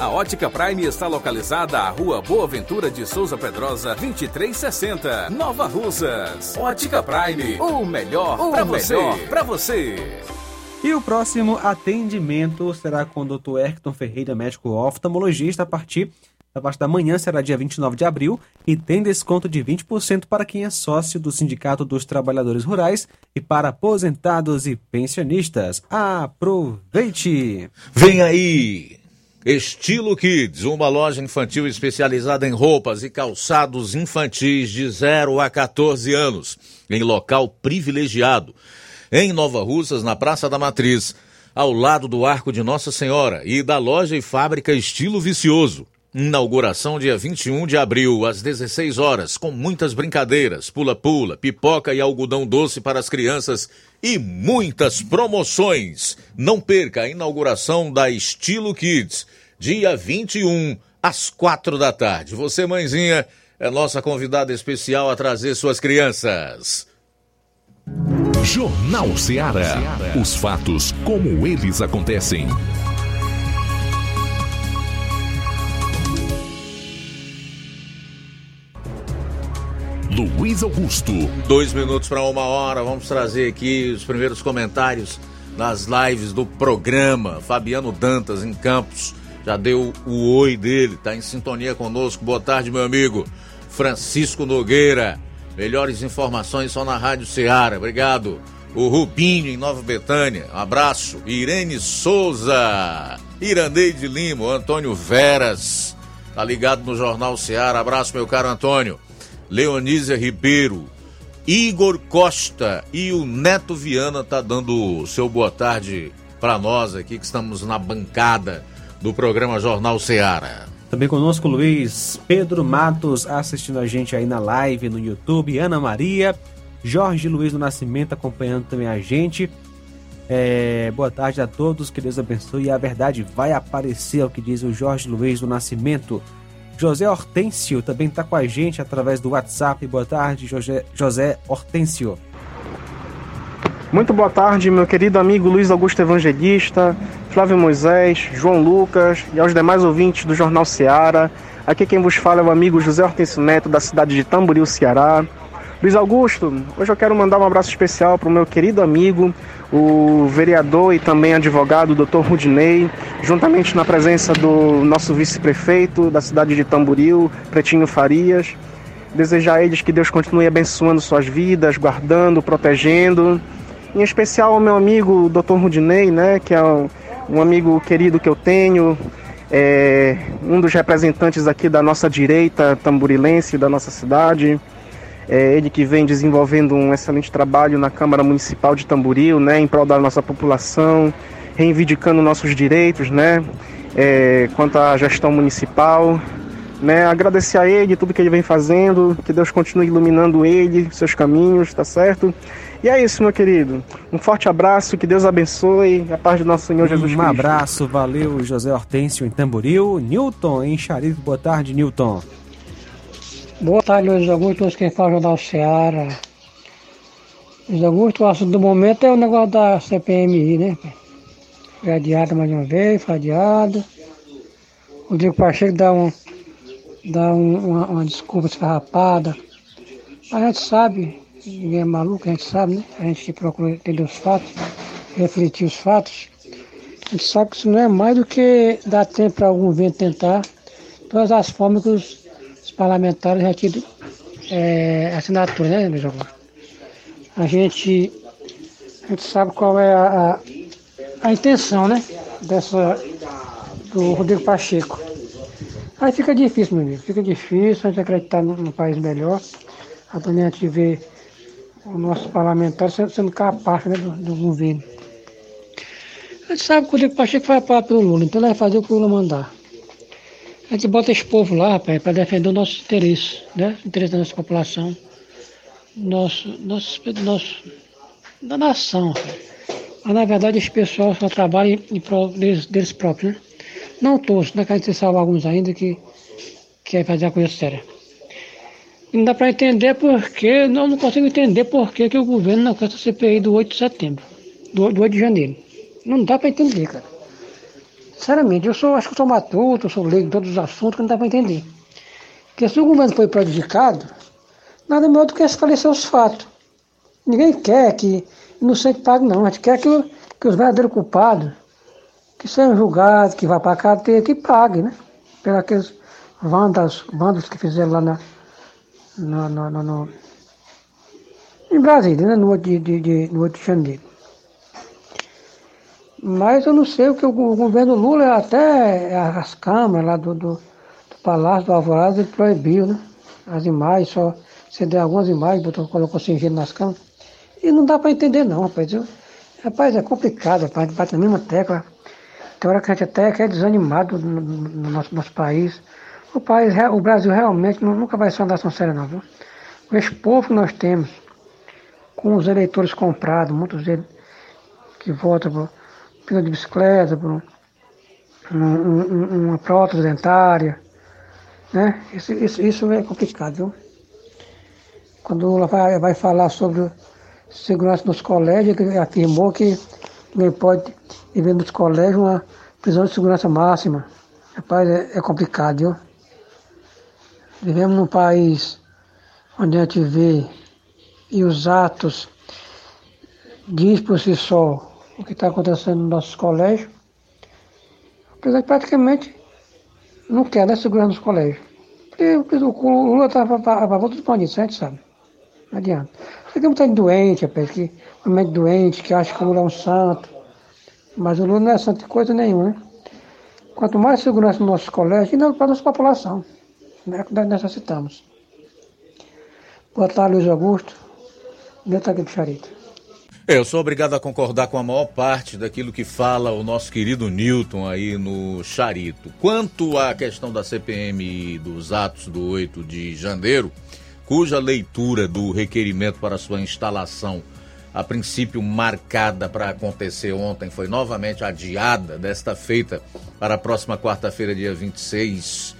A Ótica Prime está localizada à Rua Boa Ventura de Souza Pedrosa, 2360, Nova Russas. Ótica Prime, o melhor para você. Para você. E o próximo atendimento será com o Dr. Erkton Ferreira, médico oftalmologista, a partir da parte da manhã será dia 29 de abril e tem desconto de 20% para quem é sócio do Sindicato dos Trabalhadores Rurais e para aposentados e pensionistas. Aproveite! Vem aí! Estilo Kids, uma loja infantil especializada em roupas e calçados infantis de 0 a 14 anos, em local privilegiado, em Nova Russas, na Praça da Matriz, ao lado do Arco de Nossa Senhora e da loja e fábrica Estilo Vicioso. Inauguração dia 21 de abril, às 16 horas, com muitas brincadeiras, pula-pula, pipoca e algodão doce para as crianças e muitas promoções. Não perca a inauguração da Estilo Kids, dia 21, às 4 da tarde. Você, mãezinha, é nossa convidada especial a trazer suas crianças. Jornal Ceará. Os fatos como eles acontecem. Luiz Augusto. Dois minutos para uma hora, vamos trazer aqui os primeiros comentários nas lives do programa. Fabiano Dantas, em Campos, já deu o oi dele, está em sintonia conosco. Boa tarde, meu amigo. Francisco Nogueira, melhores informações só na Rádio Ceará. Obrigado. O Rubinho, em Nova Betânia, um abraço. Irene Souza, Irandeide Lima, Antônio Veras, tá ligado no Jornal Ceará. Abraço, meu caro Antônio. Leonísia Ribeiro, Igor Costa e o Neto Viana tá dando seu boa tarde para nós aqui que estamos na bancada do programa Jornal Ceará. Também conosco Luiz Pedro Matos assistindo a gente aí na live no YouTube, Ana Maria, Jorge Luiz do Nascimento acompanhando também a gente. É, boa tarde a todos, que Deus abençoe. E a verdade vai aparecer, é o que diz o Jorge Luiz do Nascimento. José Hortêncio também está com a gente através do WhatsApp. Boa tarde, José, José Hortêncio. Muito boa tarde, meu querido amigo Luiz Augusto Evangelista, Flávio Moisés, João Lucas e aos demais ouvintes do Jornal Seara. Aqui quem vos fala é o amigo José Hortêncio Neto, da cidade de Tamboril, Ceará. Luiz Augusto, hoje eu quero mandar um abraço especial para o meu querido amigo, o vereador e também advogado Dr. Rudinei, juntamente na presença do nosso vice-prefeito da cidade de Tamboril, Pretinho Farias. Desejar a eles que Deus continue abençoando suas vidas, guardando, protegendo. Em especial ao meu amigo Dr. Rudinei, né, que é um amigo querido que eu tenho, é um dos representantes aqui da nossa direita tamburilense da nossa cidade. É ele que vem desenvolvendo um excelente trabalho na Câmara Municipal de Tamboril, né, em prol da nossa população, reivindicando nossos direitos, né, é, quanto à gestão municipal. Né, agradecer a ele tudo que ele vem fazendo, que Deus continue iluminando ele, seus caminhos, tá certo? E é isso, meu querido. Um forte abraço, que Deus abençoe, a paz do nosso Senhor Jesus um Cristo. Um abraço, valeu, José Hortêncio em Tamboril. Newton em Xarife, boa tarde, Newton. Boa tarde, Luiz Augusto, todos quem fala Jornal Seara. Luiz Augusto, o assunto do momento é o negócio da CPMI, né? Foi adiado mais uma vez, foi adiado. O Diego Pacheco dá, um, dá um, uma, uma desculpa esfarrapada. A gente sabe, ninguém é maluco, a gente sabe, né? A gente procura entender os fatos, refletir os fatos. A gente sabe que isso não é mais do que dar tempo para algum vento tentar todas as formas que os parlamentares já tido é, assinatura, né, meu João? A gente, a gente sabe qual é a, a, a, intenção, né, dessa, do Rodrigo Pacheco. Aí fica difícil, meu amigo, fica difícil a gente acreditar num, num país melhor, a gente vê o nosso parlamentar sendo, sendo capaz né, do, do, governo. A gente sabe que o Rodrigo Pacheco vai apoiar pelo Lula, então ele vai fazer o que o Lula mandar. A gente bota esse povo lá, rapaz, para defender o nosso interesse, né? O interesse da nossa população, nosso, nosso, nosso, da nação. Mas na verdade esse pessoal só trabalha em prol deles, deles próprios, né? Não todos, né? Que a gente salvar alguns ainda que quer fazer a coisa séria. Não dá para entender porque, não, não consigo entender por que o governo não quer essa CPI do 8 de setembro, do, do 8 de janeiro. Não dá para entender, cara. Sinceramente, eu sou, acho que sou matuto, sou leigo em todos os assuntos que não dá para entender. Porque se o governo foi prejudicado, nada melhor do que esclarecer os fatos. Ninguém quer que inocente pague, não. A gente quer que, que os verdadeiros culpados, que sejam julgados, que vá para a cadeia, que paguem, né? Pelos aqueles Vandas, bandas que fizeram lá na, no, no, no, no em Brasília, né? no, 8 de, de, de, no 8 de janeiro. Mas eu não sei o que o, governo Lula, até as câmeras lá do, do, do Palácio do Alvorada, ele proibiu, né? As imagens, só acendeu algumas imagens, botou, colocou singelo nas câmeras. E não dá para entender não, rapaz. Eu, rapaz, é complicado, rapaz, bate na mesma tecla. Tem hora que a gente até é desanimado no, no nosso, nosso país. O, país, o Brasil realmente nunca vai ser uma nação séria não, viu? Esse povo que nós temos, com os eleitores comprados, muitos deles que votam pneu de bicicleta, por um, um, uma prótese dentária, né? Isso, isso, isso é complicado, viu? Quando ela vai, vai falar sobre segurança nos colégios, ele afirmou que ninguém pode viver nos colégios uma prisão de segurança máxima. Rapaz, é, é complicado, viu? Vivemos num país onde a gente vê e os atos diz por si só o que está acontecendo nos nossos colégios. Apesar que praticamente não quer né, segurança nos colégios. Porque o Lula está a favor dos bandidos, a gente sabe. Não adianta. Tem muita gente doente, rapaz, que realmente doente, que acha que o Lula é um santo. Mas o Lula não é santo de coisa nenhuma, né? Quanto mais segurança nos nossos colégios, e para a nossa população, né, que nós necessitamos. Boa tarde, Luiz Augusto. Neto aqui do Charito. Eu sou obrigado a concordar com a maior parte daquilo que fala o nosso querido Newton aí no Charito. Quanto à questão da CPM dos atos do 8 de janeiro, cuja leitura do requerimento para sua instalação, a princípio marcada para acontecer ontem, foi novamente adiada, desta feita, para a próxima quarta-feira, dia 26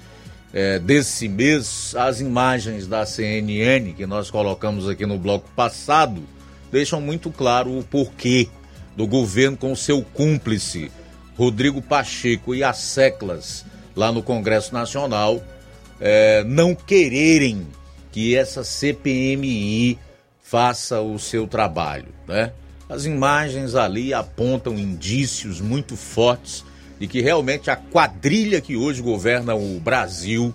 é, desse mês, as imagens da CNN que nós colocamos aqui no bloco passado deixam muito claro o porquê do governo com seu cúmplice, Rodrigo Pacheco e as seclas lá no Congresso Nacional, é, não quererem que essa CPMI faça o seu trabalho, né? As imagens ali apontam indícios muito fortes de que realmente a quadrilha que hoje governa o Brasil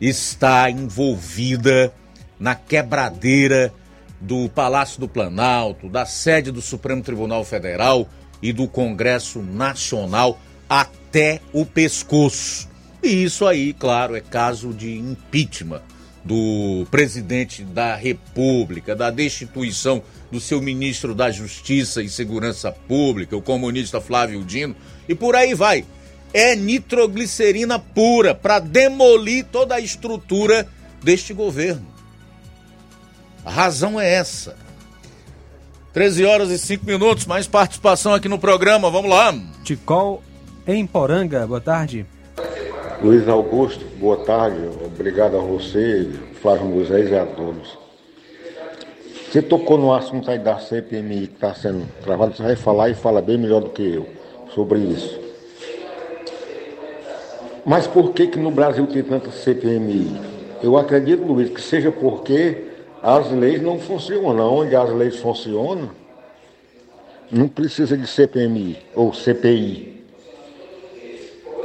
está envolvida na quebradeira do Palácio do Planalto, da sede do Supremo Tribunal Federal e do Congresso Nacional até o pescoço. E isso aí, claro, é caso de impeachment do presidente da República, da destituição do seu ministro da Justiça e Segurança Pública, o comunista Flávio Dino, e por aí vai. É nitroglicerina pura para demolir toda a estrutura deste governo. A razão é essa. 13 horas e 5 minutos, mais participação aqui no programa, vamos lá. Ticol em Poranga, boa tarde. Luiz Augusto, boa tarde. Obrigado a você, Flávio Moisés e a todos. Você tocou no assunto aí da CPMI que está sendo travado, você vai falar e fala bem melhor do que eu sobre isso. Mas por que que no Brasil tem tanta CPMI? Eu acredito, Luiz, que seja porque as leis não funcionam. Onde as leis funcionam, não precisa de CPMI ou CPI.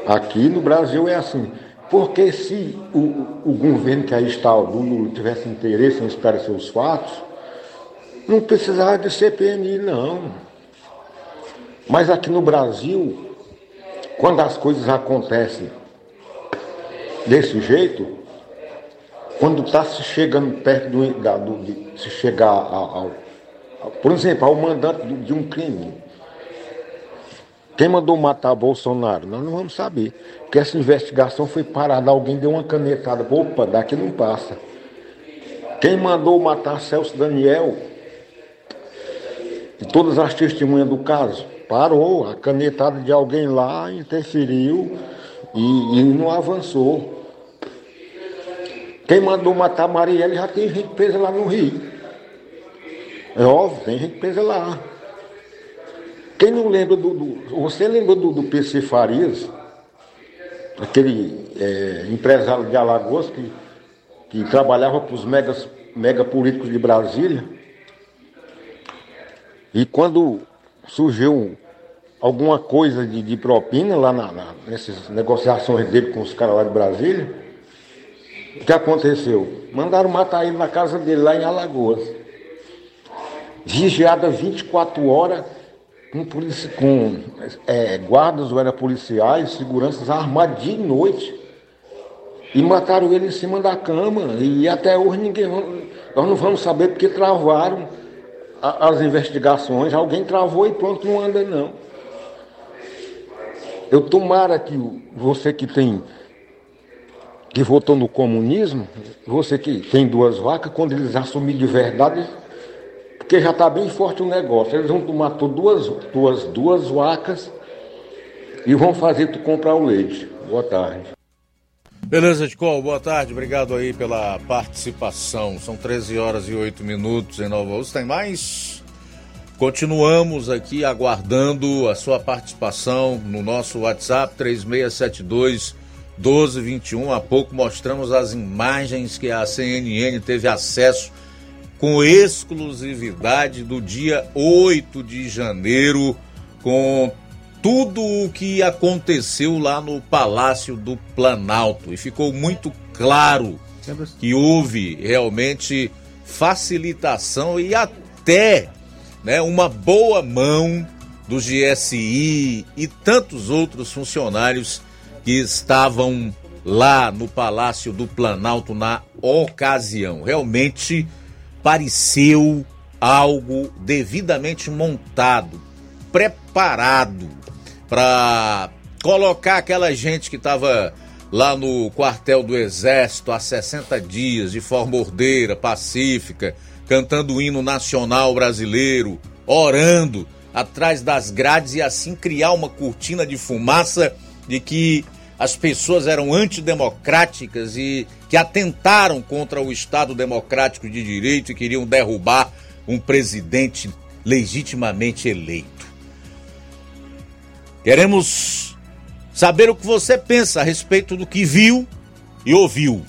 Aqui no Brasil é assim. Porque se o, o governo que aí está, o Lula, tivesse interesse em esclarecer os fatos, não precisava de CPMI, não. Mas aqui no Brasil, quando as coisas acontecem desse jeito, quando está se chegando perto do, da, do, de se chegar ao, ao, por exemplo, ao mandante de um crime, quem mandou matar Bolsonaro? Nós não vamos saber. Porque essa investigação foi parada, alguém deu uma canetada. Opa, daqui não passa. Quem mandou matar Celso Daniel? E todas as testemunhas do caso? Parou. A canetada de alguém lá interferiu e, e não avançou. Quem mandou matar Marielle já tem gente presa lá no Rio. É óbvio, tem gente presa lá. Quem não lembra do. do você lembra do, do PC Farias? Aquele é, empresário de Alagoas que, que trabalhava para os megas, mega políticos de Brasília. E quando surgiu alguma coisa de, de propina lá na, na, nessas negociações dele com os caras lá de Brasília. O que aconteceu? Mandaram matar ele na casa dele lá em Alagoas. Vigiada 24 horas com, polici com é, guardas ou era policiais, seguranças armados de noite. E mataram ele em cima da cama. E até hoje ninguém. Nós não vamos saber porque travaram as investigações. Alguém travou e pronto, não anda não. Eu tomara que você que tem que votou no comunismo, você que tem duas vacas, quando eles assumirem de verdade, porque já está bem forte o negócio, eles vão tomar duas, duas, duas vacas e vão fazer tu comprar o leite. Boa tarde. Beleza, Ticol, boa tarde, obrigado aí pela participação. São 13 horas e 8 minutos em Nova Rússia. Tem mais? Continuamos aqui aguardando a sua participação no nosso WhatsApp 3672 1221. Há pouco mostramos as imagens que a CNN teve acesso com exclusividade do dia 8 de janeiro, com tudo o que aconteceu lá no Palácio do Planalto. E ficou muito claro que houve realmente facilitação e até né, uma boa mão do GSI e tantos outros funcionários que estavam lá no Palácio do Planalto na ocasião. Realmente pareceu algo devidamente montado, preparado para colocar aquela gente que estava lá no quartel do Exército há 60 dias de forma ordeira, pacífica, cantando o hino nacional brasileiro, orando atrás das grades e assim criar uma cortina de fumaça de que as pessoas eram antidemocráticas e que atentaram contra o Estado democrático de direito e queriam derrubar um presidente legitimamente eleito. Queremos saber o que você pensa a respeito do que viu e ouviu.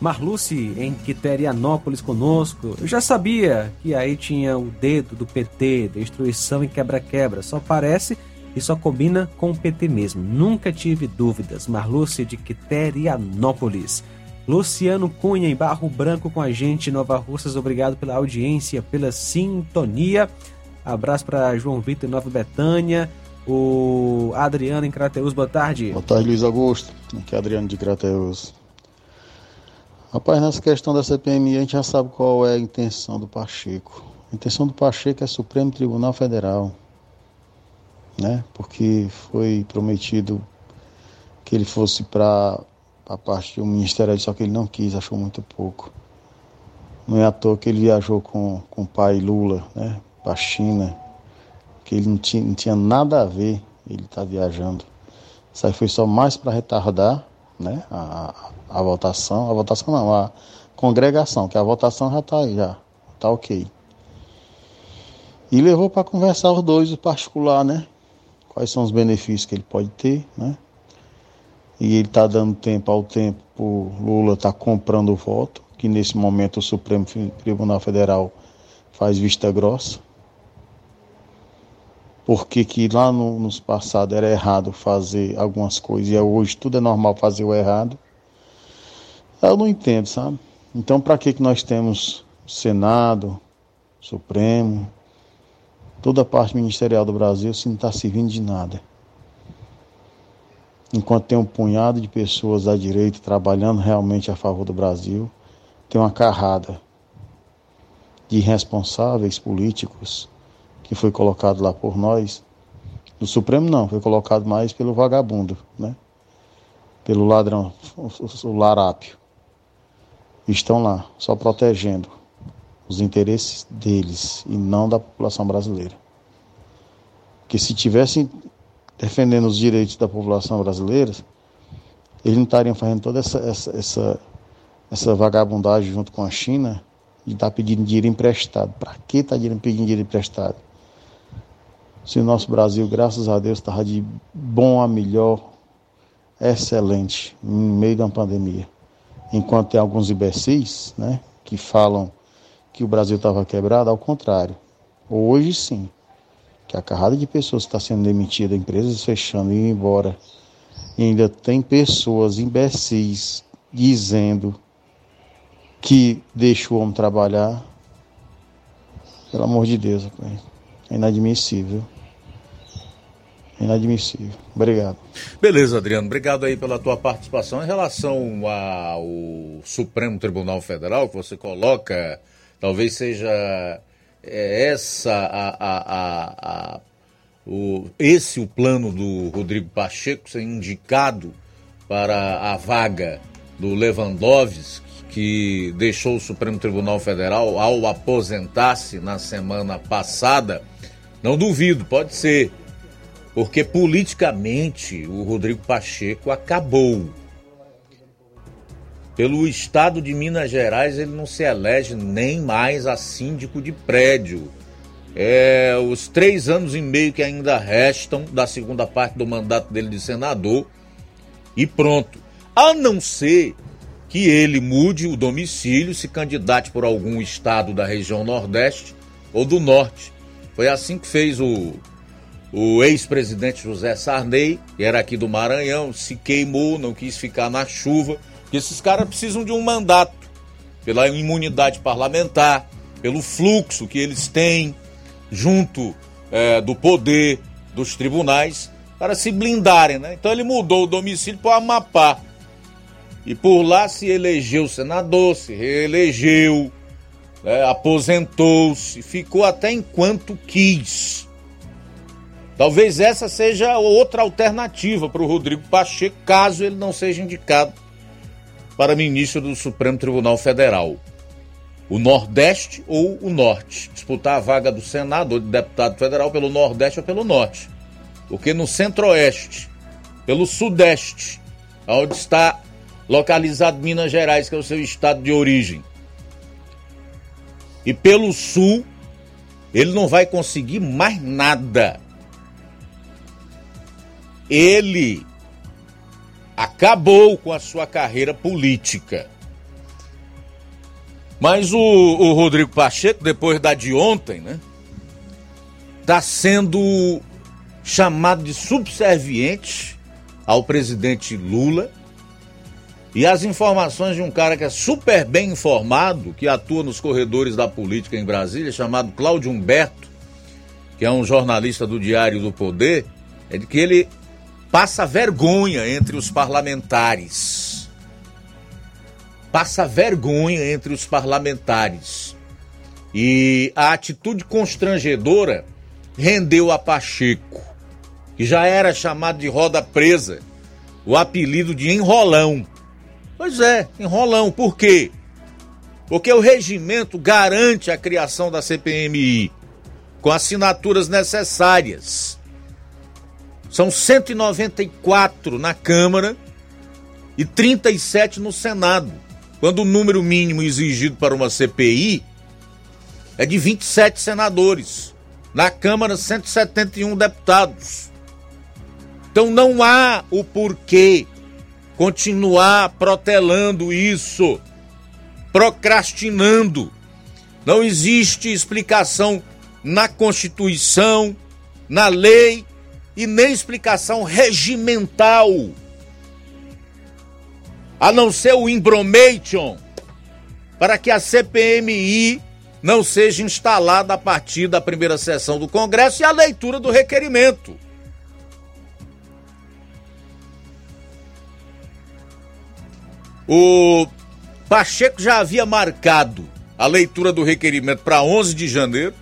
Marluce em Quiterianópolis conosco. Eu já sabia que aí tinha o dedo do PT, destruição e quebra-quebra. Só parece e só combina com o PT mesmo. Nunca tive dúvidas. Marlúcia de Quiterianópolis. Luciano Cunha em Barro Branco com a gente, Nova Russas. Obrigado pela audiência, pela sintonia. Abraço para João Vitor Nova Betânia. O Adriano em Crateus, boa tarde. Boa tarde, Luiz Augusto. Aqui é Adriano de Crateus. Rapaz, nessa questão da CPMI, a gente já sabe qual é a intenção do Pacheco. A intenção do Pacheco é Supremo Tribunal Federal né? Porque foi prometido que ele fosse para a parte do Ministério, só que ele não quis, achou muito pouco. Não é à toa que ele viajou com, com o pai Lula, né? Para a China, que ele não tinha, não tinha nada a ver ele estar tá viajando. Isso aí foi só mais para retardar né? A, a, votação, a votação não, a congregação, que a votação já está já está ok. E levou para conversar os dois, o particular, né? Quais são os benefícios que ele pode ter, né? E ele está dando tempo ao tempo, o Lula está comprando o voto, que nesse momento o Supremo Tribunal Federal faz vista grossa. Porque que lá no, nos passados era errado fazer algumas coisas e hoje tudo é normal fazer o errado. Eu não entendo, sabe? Então para que, que nós temos Senado, Supremo, toda a parte ministerial do Brasil se não está servindo de nada. Enquanto tem um punhado de pessoas da direita trabalhando realmente a favor do Brasil, tem uma carrada de irresponsáveis políticos que foi colocado lá por nós. No Supremo não, foi colocado mais pelo vagabundo, né? Pelo ladrão, o larápio. Estão lá, só protegendo os interesses deles e não da população brasileira. Que se tivessem defendendo os direitos da população brasileira, eles não estariam fazendo toda essa, essa, essa, essa vagabundagem junto com a China e estar tá pedindo dinheiro emprestado. Para que está pedindo dinheiro emprestado? Se o nosso Brasil, graças a Deus, estava de bom a melhor, excelente, no meio da pandemia. Enquanto tem alguns imbecis, né, que falam que o Brasil estava quebrado, ao contrário. Hoje sim. que a carrada de pessoas está sendo demitida, empresas fechando e indo embora, e ainda tem pessoas imbecis dizendo que deixa o homem trabalhar, pelo amor de Deus, é inadmissível. Inadmissível. Obrigado. Beleza, Adriano. Obrigado aí pela tua participação. Em relação ao Supremo Tribunal Federal, que você coloca, talvez seja é, essa a, a, a, o, esse o plano do Rodrigo Pacheco ser indicado para a vaga do Lewandowski, que deixou o Supremo Tribunal Federal ao aposentar-se na semana passada. Não duvido, pode ser. Porque politicamente o Rodrigo Pacheco acabou. Pelo estado de Minas Gerais, ele não se elege nem mais a síndico de prédio. É, os três anos e meio que ainda restam da segunda parte do mandato dele de senador e pronto. A não ser que ele mude o domicílio, se candidate por algum estado da região Nordeste ou do Norte. Foi assim que fez o, o ex-presidente José Sarney, que era aqui do Maranhão, se queimou, não quis ficar na chuva porque esses caras precisam de um mandato pela imunidade parlamentar, pelo fluxo que eles têm junto é, do poder dos tribunais para se blindarem, né? Então ele mudou o domicílio para o Amapá. E por lá se elegeu senador, se reelegeu, né? aposentou-se, ficou até enquanto quis. Talvez essa seja outra alternativa para o Rodrigo Pacheco, caso ele não seja indicado para ministro do Supremo Tribunal Federal. O Nordeste ou o Norte. Disputar a vaga do Senado ou de deputado federal pelo Nordeste ou pelo Norte. Porque no Centro-Oeste, pelo Sudeste, onde está localizado Minas Gerais, que é o seu estado de origem, e pelo Sul, ele não vai conseguir mais nada. Ele acabou com a sua carreira política. Mas o, o Rodrigo Pacheco, depois da de ontem, né? Está sendo chamado de subserviente ao presidente Lula. E as informações de um cara que é super bem informado, que atua nos corredores da política em Brasília, chamado Cláudio Humberto, que é um jornalista do Diário do Poder, é de que ele passa vergonha entre os parlamentares. Passa vergonha entre os parlamentares. E a atitude constrangedora rendeu a Pacheco, que já era chamado de roda presa, o apelido de enrolão. Pois é, enrolão. Por quê? Porque o regimento garante a criação da CPMI com assinaturas necessárias são 194 na Câmara e 37 no Senado, quando o número mínimo exigido para uma CPI é de 27 senadores. Na Câmara, 171 deputados. Então não há o porquê continuar protelando isso, procrastinando. Não existe explicação na Constituição, na lei e nem explicação regimental. A não ser o imbromation para que a CPMI não seja instalada a partir da primeira sessão do Congresso e a leitura do requerimento. O Pacheco já havia marcado a leitura do requerimento para 11 de janeiro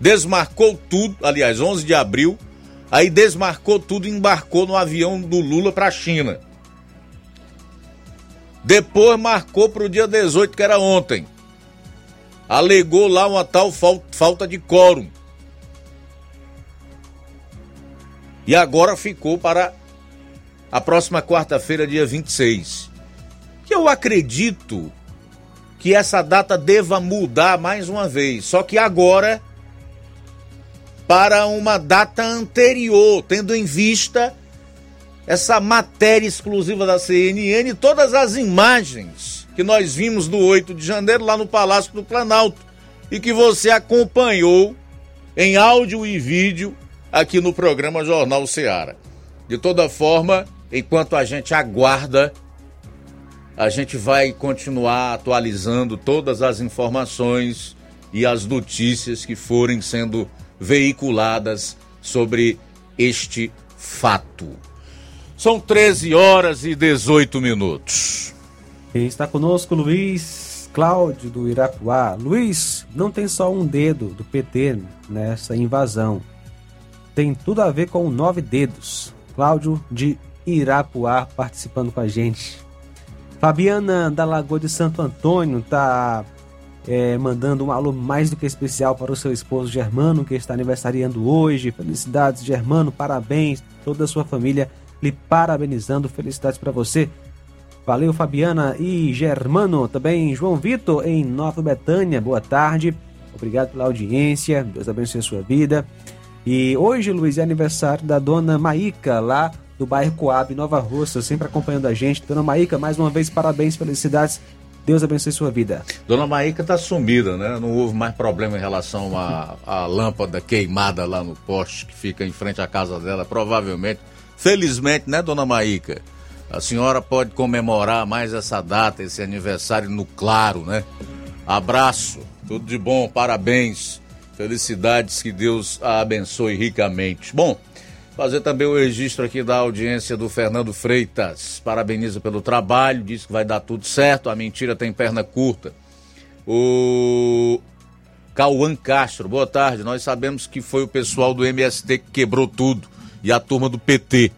desmarcou tudo, aliás, 11 de abril, aí desmarcou tudo e embarcou no avião do Lula para a China. Depois marcou para o dia 18, que era ontem. Alegou lá uma tal falta de quórum. E agora ficou para a próxima quarta-feira, dia 26. Que eu acredito que essa data deva mudar mais uma vez. Só que agora para uma data anterior, tendo em vista essa matéria exclusiva da CNN e todas as imagens que nós vimos do 8 de janeiro lá no Palácio do Planalto e que você acompanhou em áudio e vídeo aqui no programa Jornal Seara. De toda forma, enquanto a gente aguarda, a gente vai continuar atualizando todas as informações e as notícias que forem sendo veiculadas sobre este fato. São 13 horas e 18 minutos. Quem está conosco, Luiz Cláudio do Irapuá. Luiz, não tem só um dedo do PT nessa invasão. Tem tudo a ver com nove dedos. Cláudio de Irapuá participando com a gente. Fabiana da Lagoa de Santo Antônio está é, mandando um alô mais do que especial para o seu esposo Germano, que está aniversariando hoje. Felicidades, Germano, parabéns. Toda a sua família lhe parabenizando. Felicidades para você. Valeu, Fabiana e Germano. Também João Vitor, em Nova Betânia. Boa tarde. Obrigado pela audiência. Deus abençoe a sua vida. E hoje, Luiz, é aniversário da dona Maíca, lá do bairro Coab, Nova Russa, sempre acompanhando a gente. Dona Maíca, mais uma vez, parabéns, felicidades. Deus abençoe sua vida. Dona Maíca está sumida, né? Não houve mais problema em relação à, à lâmpada queimada lá no poste que fica em frente à casa dela, provavelmente. Felizmente, né, Dona Maíca? A senhora pode comemorar mais essa data, esse aniversário no claro, né? Abraço, tudo de bom, parabéns, felicidades, que Deus a abençoe ricamente. Bom, Fazer também o registro aqui da audiência do Fernando Freitas. Parabeniza pelo trabalho, diz que vai dar tudo certo, a mentira tem perna curta. O Cauã Castro, boa tarde. Nós sabemos que foi o pessoal do MST que quebrou tudo e a turma do PT.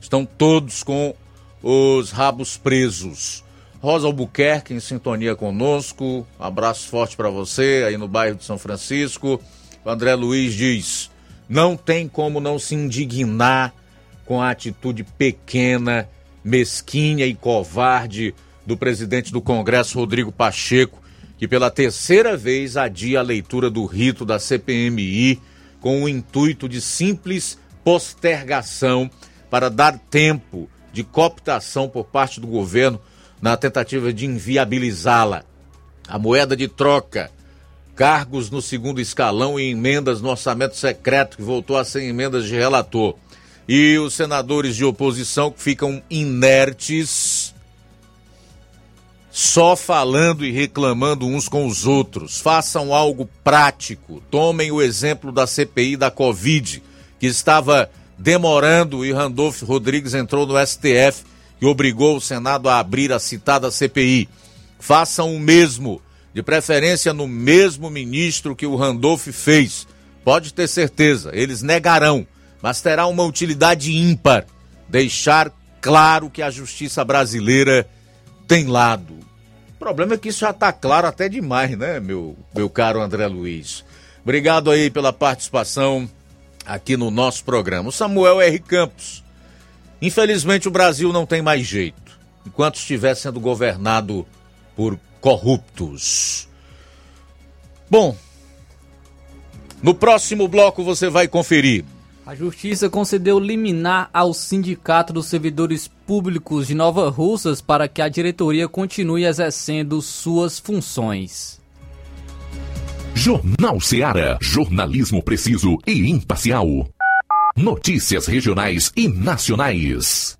Estão todos com os rabos presos. Rosa Albuquerque em sintonia conosco. Um abraço forte para você aí no bairro de São Francisco. O André Luiz diz: não tem como não se indignar com a atitude pequena, mesquinha e covarde do presidente do Congresso, Rodrigo Pacheco, que pela terceira vez adia a leitura do rito da CPMI com o intuito de simples postergação para dar tempo de cooptação por parte do governo na tentativa de inviabilizá-la. A moeda de troca cargos no segundo escalão e emendas no orçamento secreto, que voltou a ser emendas de relator. E os senadores de oposição que ficam inertes, só falando e reclamando uns com os outros. Façam algo prático. Tomem o exemplo da CPI da Covid, que estava demorando e Randolfo Rodrigues entrou no STF e obrigou o Senado a abrir a citada CPI. Façam o mesmo de preferência no mesmo ministro que o Randolph fez. Pode ter certeza, eles negarão, mas terá uma utilidade ímpar deixar claro que a justiça brasileira tem lado. O problema é que isso já está claro até demais, né, meu, meu caro André Luiz? Obrigado aí pela participação aqui no nosso programa. O Samuel R. Campos. Infelizmente o Brasil não tem mais jeito. Enquanto estiver sendo governado por corruptos. Bom, no próximo bloco você vai conferir. A Justiça concedeu liminar ao Sindicato dos Servidores Públicos de Nova Russas para que a diretoria continue exercendo suas funções. Jornal Seara. Jornalismo preciso e imparcial. Notícias regionais e nacionais.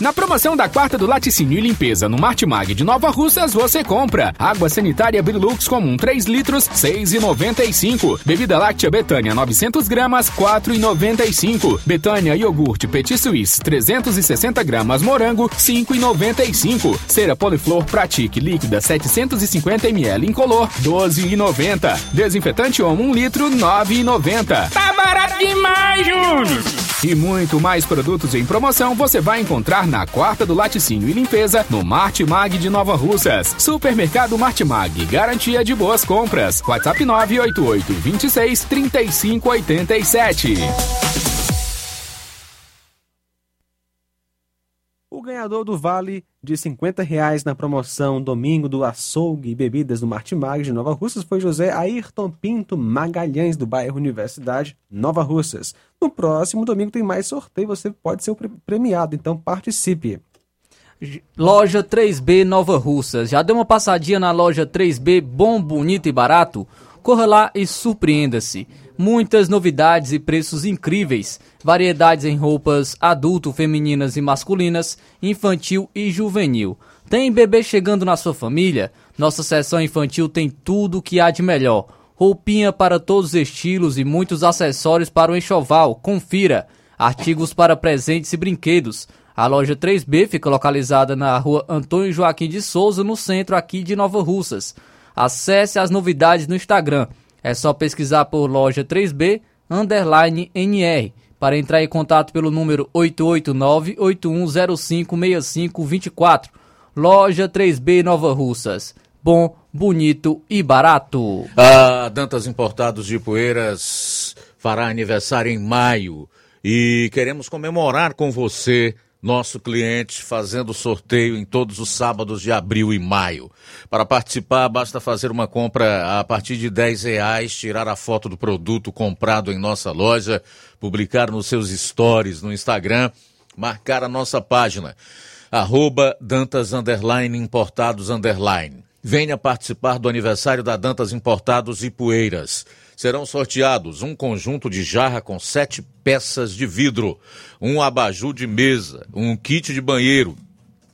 Na promoção da quarta do Laticínio e Limpeza no Martimag de Nova Russas, você compra água sanitária Brilux comum 3 litros, 6,95. Bebida láctea Betânia 900 gramas, 4,95. Betânia iogurte Petit Suisse 360 gramas morango, 5,95. Cera Poliflor Pratique líquida 750 ml incolor, 12,90. Desinfetante Omo 1 litro, 9,90. Tá barato demais, Júnior! E muito mais produtos em promoção você vai encontrar na quarta do Laticínio e Limpeza no Martimag de Nova Russas. Supermercado Martimag, garantia de boas compras. WhatsApp 988 26 35 87. O ganhador do vale de 50 reais na promoção Domingo do Açougue e Bebidas do Martimag de Nova Russas foi José Ayrton Pinto Magalhães, do bairro Universidade, Nova Russas. No próximo domingo tem mais sorteio, você pode ser premiado, então participe. Loja 3B Nova Russas. Já deu uma passadinha na loja 3B Bom, Bonito e Barato? Corra lá e surpreenda-se. Muitas novidades e preços incríveis. Variedades em roupas adulto, femininas e masculinas, infantil e juvenil. Tem bebê chegando na sua família? Nossa seção infantil tem tudo o que há de melhor. Roupinha para todos os estilos e muitos acessórios para o enxoval. Confira. Artigos para presentes e brinquedos. A loja 3B fica localizada na rua Antônio Joaquim de Souza, no centro aqui de Nova Russas. Acesse as novidades no Instagram. É só pesquisar por loja 3B underline NR para entrar em contato pelo número 889-8105-6524. Loja 3B Nova Russas. Bom, bonito e barato. A Dantas Importados de Poeiras fará aniversário em maio e queremos comemorar com você nosso cliente fazendo sorteio em todos os sábados de abril e maio. Para participar, basta fazer uma compra a partir de 10 reais, tirar a foto do produto comprado em nossa loja, publicar nos seus stories no Instagram, marcar a nossa página, arroba Dantas Importados. Venha participar do aniversário da Dantas Importados e Poeiras. Serão sorteados um conjunto de jarra com sete peças de vidro, um abajur de mesa, um kit de banheiro,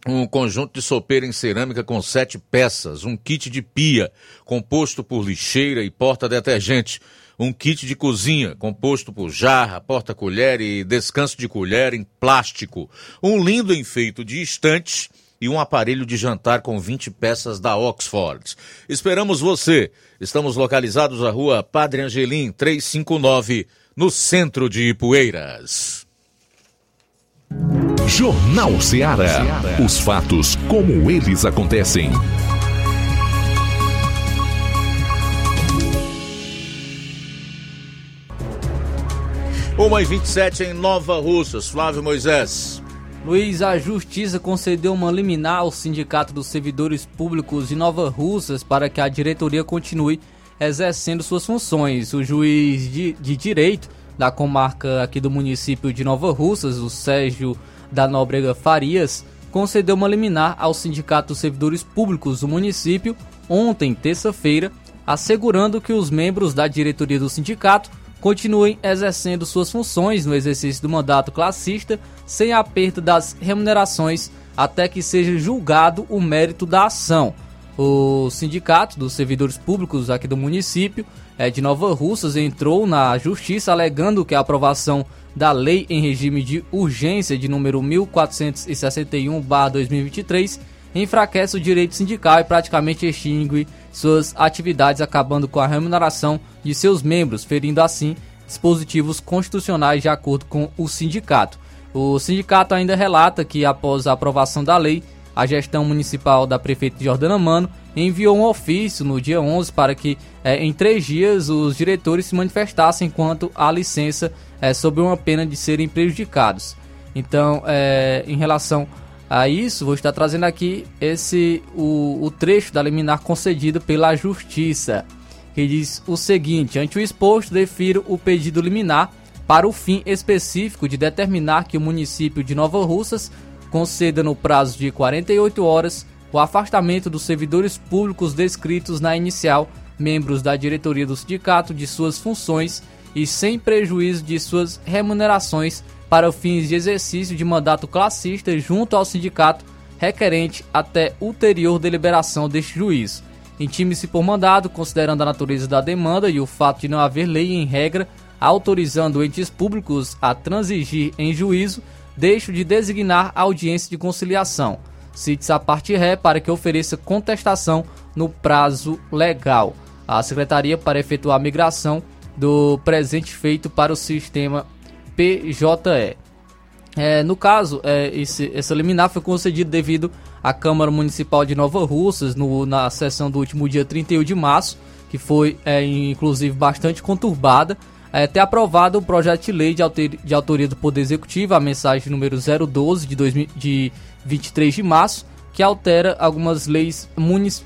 um conjunto de sopeira em cerâmica com sete peças, um kit de pia, composto por lixeira e porta-detergente, um kit de cozinha, composto por jarra, porta-colher e descanso de colher em plástico, um lindo enfeito de estante e um aparelho de jantar com 20 peças da Oxford. Esperamos você. Estamos localizados na rua Padre Angelim, 359, no centro de Ipueiras. Jornal Ceará. Os fatos como eles acontecem. Uma e 27 em Nova Russas. Flávio Moisés. Luiz, a Justiça concedeu uma liminar ao Sindicato dos Servidores Públicos de Nova Russas para que a diretoria continue exercendo suas funções. O juiz de, de direito da comarca aqui do município de Nova Russas, o Sérgio da Nóbrega Farias, concedeu uma liminar ao Sindicato dos Servidores Públicos do município ontem, terça-feira, assegurando que os membros da diretoria do sindicato continuem exercendo suas funções no exercício do mandato classista sem aperto das remunerações até que seja julgado o mérito da ação. O sindicato dos servidores públicos aqui do município de Nova Russas entrou na justiça alegando que a aprovação da lei em regime de urgência de número 1461/2023 enfraquece o direito sindical e praticamente extingue suas atividades, acabando com a remuneração de seus membros, ferindo assim dispositivos constitucionais de acordo com o sindicato. O sindicato ainda relata que após a aprovação da lei, a gestão municipal da prefeita Jordana Mano enviou um ofício no dia 11 para que é, em três dias os diretores se manifestassem quanto à licença é, sob uma pena de serem prejudicados. Então, é, em relação a isso, vou estar trazendo aqui esse o, o trecho da liminar concedida pela Justiça, que diz o seguinte: ante o exposto, defiro o pedido liminar para o fim específico de determinar que o município de Nova Russas conceda no prazo de 48 horas o afastamento dos servidores públicos descritos na inicial, membros da diretoria do sindicato, de suas funções e sem prejuízo de suas remunerações para fins de exercício de mandato classista junto ao sindicato requerente até ulterior deliberação deste juiz. Intime-se por mandado, considerando a natureza da demanda e o fato de não haver lei em regra autorizando entes públicos a transigir em juízo, deixo de designar audiência de conciliação. Cite-se a parte ré para que ofereça contestação no prazo legal. A Secretaria para efetuar a migração do presente feito para o sistema PJE. É, no caso, é, esse, essa liminar foi concedida devido à Câmara Municipal de Nova Russas no, na sessão do último dia 31 de março, que foi é, inclusive bastante conturbada, é, ter aprovado o projeto de lei de, autor, de autoria do Poder Executivo, a mensagem número 012 de, 2000, de 23 de março, que altera algumas leis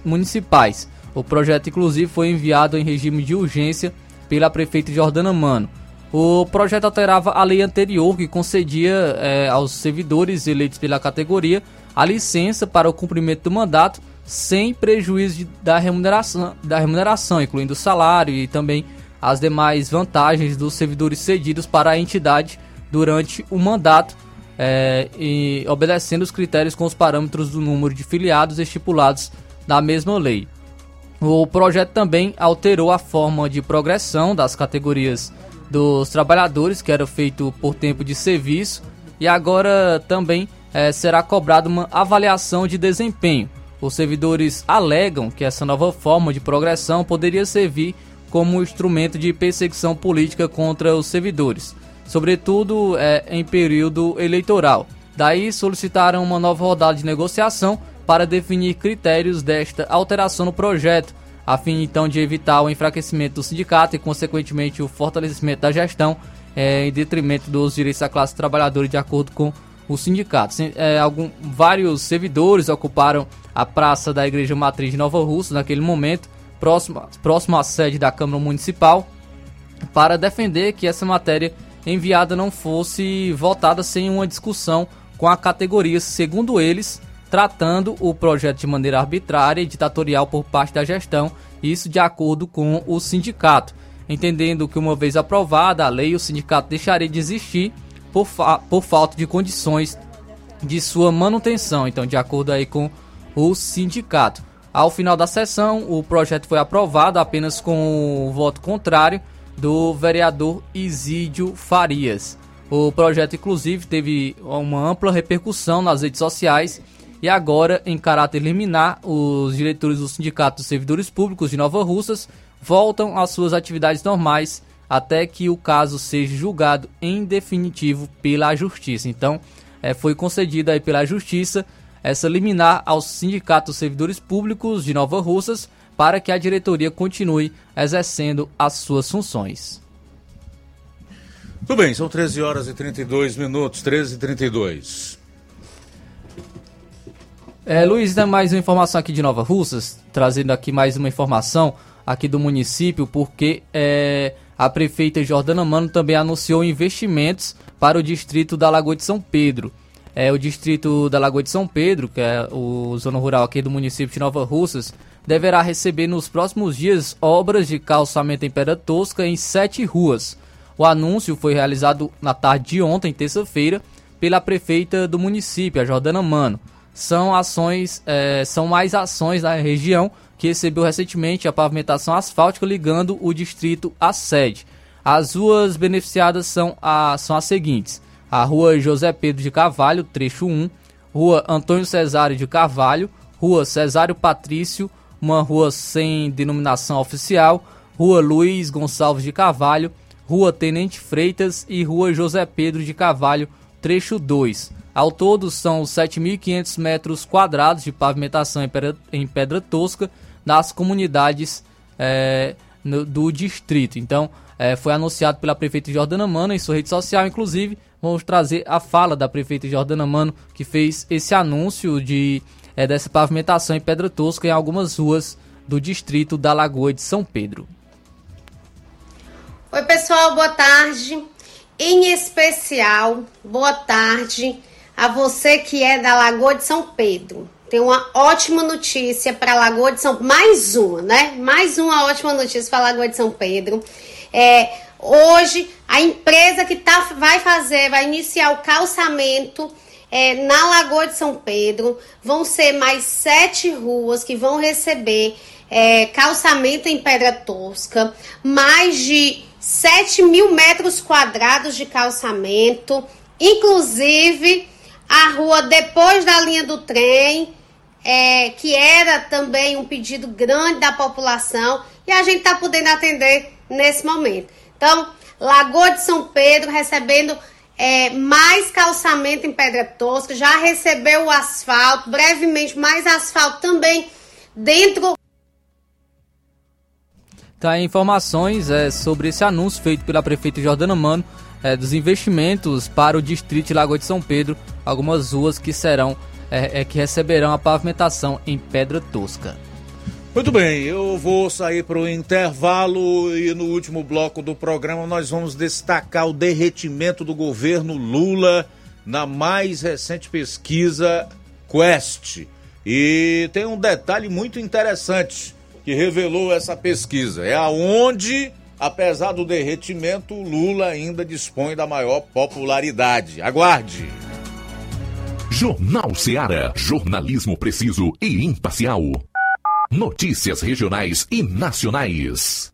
municipais. O projeto, inclusive, foi enviado em regime de urgência pela prefeita Jordana Mano. O projeto alterava a lei anterior que concedia é, aos servidores eleitos pela categoria a licença para o cumprimento do mandato sem prejuízo de, da, remuneração, da remuneração, incluindo o salário e também as demais vantagens dos servidores cedidos para a entidade durante o mandato é, e obedecendo os critérios com os parâmetros do número de filiados estipulados na mesma lei. O projeto também alterou a forma de progressão das categorias dos trabalhadores, que era feito por tempo de serviço, e agora também é, será cobrada uma avaliação de desempenho. Os servidores alegam que essa nova forma de progressão poderia servir como instrumento de perseguição política contra os servidores, sobretudo é, em período eleitoral. Daí solicitaram uma nova rodada de negociação para definir critérios desta alteração no projeto, a fim então de evitar o enfraquecimento do sindicato e, consequentemente, o fortalecimento da gestão é, em detrimento dos direitos da classe trabalhadora, de acordo com o sindicato. É, algum, vários servidores ocuparam a praça da Igreja Matriz de Nova Russa naquele momento próximo, próximo à sede da Câmara Municipal, para defender que essa matéria enviada não fosse votada sem uma discussão com a categoria, segundo eles, tratando o projeto de maneira arbitrária e ditatorial por parte da gestão, isso de acordo com o sindicato. Entendendo que, uma vez aprovada a lei, o sindicato deixaria de existir por, fa por falta de condições de sua manutenção. Então, de acordo aí com o sindicato. Ao final da sessão, o projeto foi aprovado apenas com o voto contrário do vereador Isídio Farias. O projeto, inclusive, teve uma ampla repercussão nas redes sociais e agora, em caráter liminar, os diretores do Sindicato dos Servidores Públicos de Nova Russas voltam às suas atividades normais até que o caso seja julgado em definitivo pela Justiça. Então, é, foi concedida aí pela Justiça essa liminar aos sindicatos servidores públicos de Nova Russas para que a diretoria continue exercendo as suas funções. Tudo bem, são 13 horas e 32 minutos, 13 e 32. É, Luiz, dá mais uma informação aqui de Nova Russas, trazendo aqui mais uma informação aqui do município, porque é, a prefeita Jordana Mano também anunciou investimentos para o distrito da Lagoa de São Pedro. é, o distrito da Lagoa de São Pedro, que é o zona rural aqui do município de Nova Russas, deverá receber nos próximos dias obras de calçamento em pedra tosca em sete ruas. O anúncio foi realizado na tarde de ontem, terça-feira, pela prefeita do município, a Jordana Mano. São ações, é, são mais ações da região que recebeu recentemente a pavimentação asfáltica ligando o distrito à sede. As ruas beneficiadas são, a, são as seguintes: a Rua José Pedro de Carvalho, trecho 1, Rua Antônio Cesário de Carvalho, Rua Cesário Patrício, uma rua sem denominação oficial, Rua Luiz Gonçalves de Carvalho, Rua Tenente Freitas e Rua José Pedro de Carvalho, trecho 2. Ao todo são 7.500 metros quadrados de pavimentação em pedra, em pedra tosca nas comunidades é, no, do distrito. Então, é, foi anunciado pela prefeita Jordana Mano em sua rede social, inclusive vamos trazer a fala da prefeita Jordana Mano, que fez esse anúncio de é, dessa pavimentação em pedra tosca em algumas ruas do distrito da Lagoa de São Pedro. Oi, pessoal, boa tarde. Em especial, boa tarde a você que é da Lagoa de São Pedro. Tem uma ótima notícia para a Lagoa de São mais uma, né? Mais uma ótima notícia para Lagoa de São Pedro. É, hoje a empresa que tá, vai fazer, vai iniciar o calçamento é, na Lagoa de São Pedro. Vão ser mais sete ruas que vão receber é, calçamento em pedra tosca, mais de 7 mil metros quadrados de calçamento, inclusive a rua depois da linha do trem, é, que era também um pedido grande da população, e a gente está podendo atender nesse momento. Então, Lagoa de São Pedro recebendo é, mais calçamento em pedra tosca, já recebeu o asfalto, brevemente mais asfalto também dentro. Tá, informações é, sobre esse anúncio feito pela prefeita Jordana Mano é, dos investimentos para o distrito de Lagoa de São Pedro, algumas ruas que serão é, é que receberão a pavimentação em pedra tosca. Muito bem, eu vou sair para o intervalo e no último bloco do programa nós vamos destacar o derretimento do governo Lula na mais recente pesquisa Quest. E tem um detalhe muito interessante que revelou essa pesquisa: é aonde, apesar do derretimento, Lula ainda dispõe da maior popularidade. Aguarde! Jornal Seara. Jornalismo preciso e imparcial. Notícias regionais e nacionais.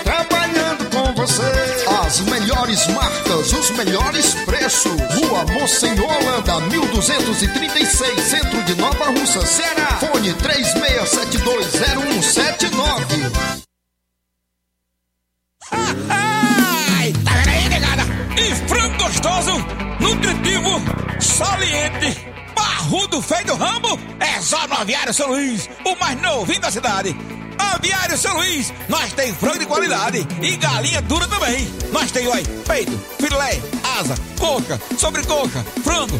você. As melhores marcas, os melhores preços. Rua Monsenhor Holanda, 1236, centro de Nova Russa, Ceará. Fone 36720179. Ai, tá aí? E frango gostoso, nutritivo, saliente, barrudo, feio do rambo, é só no Aviário São Luís, o mais novinho da cidade. Aviário São Luís, nós tem frango de qualidade e galinha dura também. Nós tem, oi, peito, filé, asa, coca, sobrecoca, frango,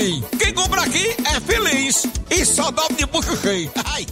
Quem compra aqui é feliz. E só dobra de bucho cheio. <laughs> Ai.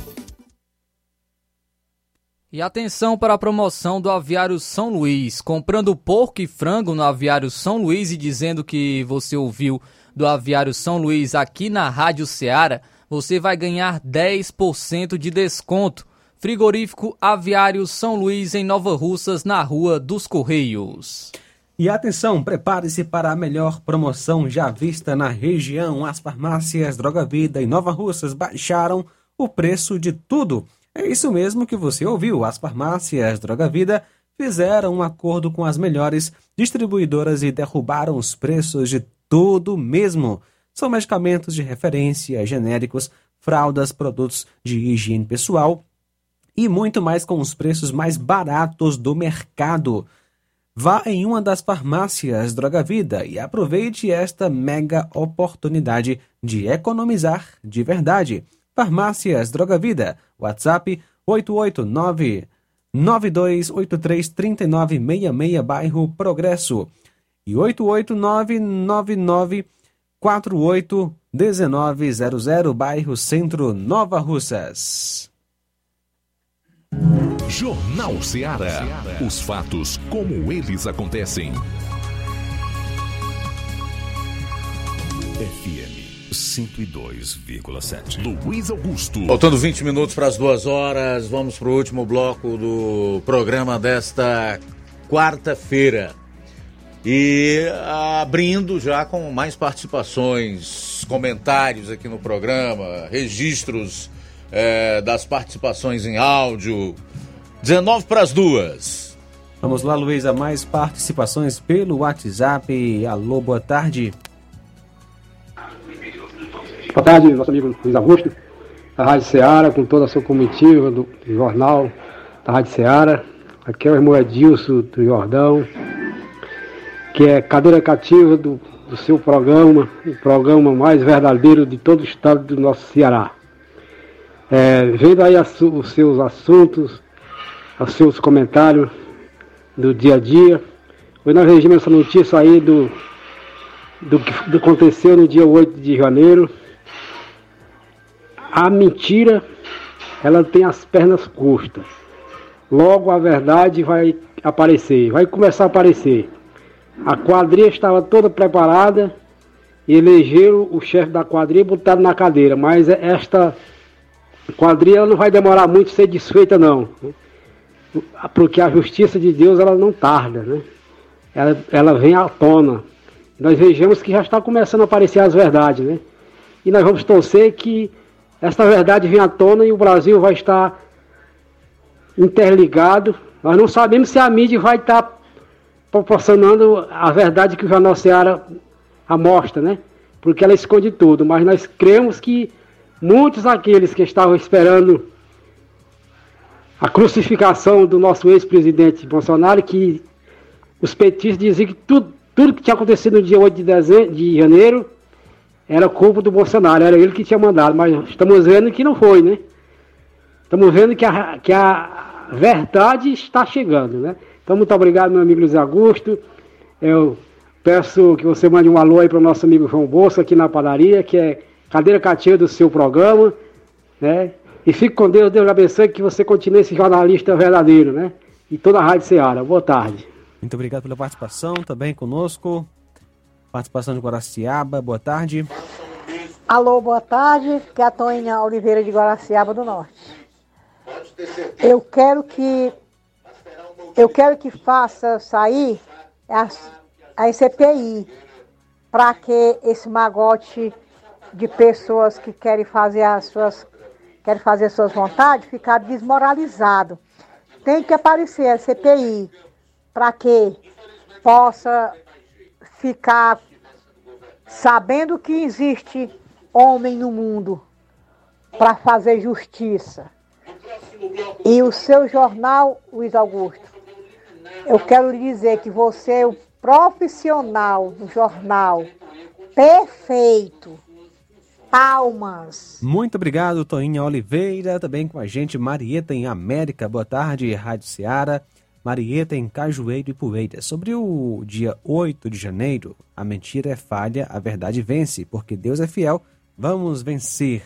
E atenção para a promoção do Aviário São Luís. Comprando porco e frango no Aviário São Luís e dizendo que você ouviu do Aviário São Luís aqui na Rádio Ceará, você vai ganhar 10% de desconto. Frigorífico Aviário São Luís em Nova Russas, na Rua dos Correios. E atenção, prepare-se para a melhor promoção já vista na região. As farmácias Droga Vida e Nova Russas baixaram o preço de tudo. É isso mesmo que você ouviu. As farmácias Droga Vida fizeram um acordo com as melhores distribuidoras e derrubaram os preços de tudo mesmo. São medicamentos de referência, genéricos, fraldas, produtos de higiene pessoal e muito mais com os preços mais baratos do mercado. Vá em uma das farmácias Droga Vida e aproveite esta mega oportunidade de economizar de verdade. Farmácias Droga Vida, WhatsApp 889 9283 3966, bairro Progresso. E 889 48 1900, bairro Centro, Nova Russas. Jornal Ceará. Os fatos como eles acontecem. FM 102,7. Luiz Augusto. Faltando 20 minutos para as duas horas, vamos para o último bloco do programa desta quarta-feira. E abrindo já com mais participações, comentários aqui no programa, registros é, das participações em áudio. 19 para as duas. Vamos lá, Luísa, mais participações pelo WhatsApp. Alô, boa tarde. Boa tarde, nosso amigo Luiz Augusto, da Rádio Ceará, com toda a sua comitiva do jornal da Rádio Ceará. Aqui é o irmão Edilson do Jordão, que é cadeira cativa do, do seu programa, o programa mais verdadeiro de todo o estado do nosso Ceará. É, vendo aí os seus assuntos, os seus comentários do dia a dia. Hoje nós regimos essa notícia aí do, do que aconteceu no dia 8 de janeiro. A mentira, ela tem as pernas curtas. Logo a verdade vai aparecer, vai começar a aparecer. A quadrilha estava toda preparada, elegeram o chefe da quadrilha e botaram na cadeira, mas esta quadrilha não vai demorar muito a ser desfeita não. Porque a justiça de Deus ela não tarda, né? Ela, ela vem à tona. Nós vejamos que já está começando a aparecer as verdades, né? E nós vamos torcer que esta verdade venha à tona e o Brasil vai estar interligado. Nós não sabemos se a mídia vai estar proporcionando a verdade que o Jornal Seara amostra, né? Porque ela esconde tudo, mas nós cremos que muitos daqueles que estavam esperando a crucificação do nosso ex-presidente Bolsonaro, que os petistas diziam que tudo, tudo que tinha acontecido no dia 8 de, dezembro, de janeiro era culpa do Bolsonaro, era ele que tinha mandado, mas estamos vendo que não foi, né? Estamos vendo que a, que a verdade está chegando, né? Então, muito obrigado, meu amigo Luiz Augusto. Eu peço que você mande um alô aí para o nosso amigo João Bolsa aqui na padaria, que é cadeira cativa do seu programa, né? E fique com Deus, Deus abençoe que você continue esse jornalista verdadeiro, né? E toda a Rádio Ceará. Boa tarde. Muito obrigado pela participação também conosco. Participação de Guaraciaba, boa tarde. Alô, boa tarde, que é a Toninha Oliveira de Guaraciaba do Norte. Eu quero que eu quero que faça sair a, a CPI para que esse magote de pessoas que querem fazer as suas querem fazer suas vontades ficar desmoralizado. Tem que aparecer a CPI para que possa ficar sabendo que existe homem no mundo para fazer justiça. E o seu jornal, Luiz Augusto, eu quero lhe dizer que você é o profissional do jornal. Perfeito. Palmas. Muito obrigado, Toinha Oliveira. Também com a gente, Marieta em América. Boa tarde, Rádio Ceará. Marieta em Cajueiro e Poeira. Sobre o dia 8 de janeiro, a mentira é falha, a verdade vence, porque Deus é fiel. Vamos vencer.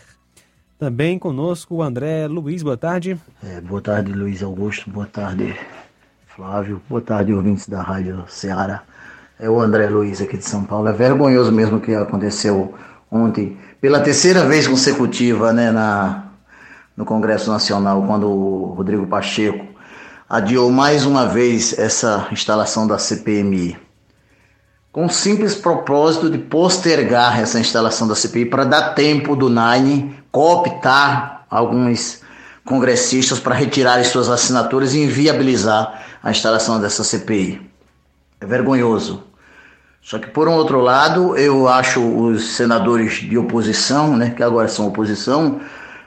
Também conosco o André Luiz. Boa tarde. É, boa tarde, Luiz Augusto. Boa tarde, Flávio. Boa tarde, ouvintes da Rádio Ceará. É o André Luiz aqui de São Paulo. É vergonhoso mesmo o que aconteceu ontem, pela terceira vez consecutiva, né, na, no Congresso Nacional, quando o Rodrigo Pacheco adiou mais uma vez essa instalação da CPMI, com o simples propósito de postergar essa instalação da CPI para dar tempo do Nine cooptar alguns congressistas para retirarem suas assinaturas e inviabilizar a instalação dessa CPI. É vergonhoso. Só que, por um outro lado, eu acho os senadores de oposição, né, que agora são oposição,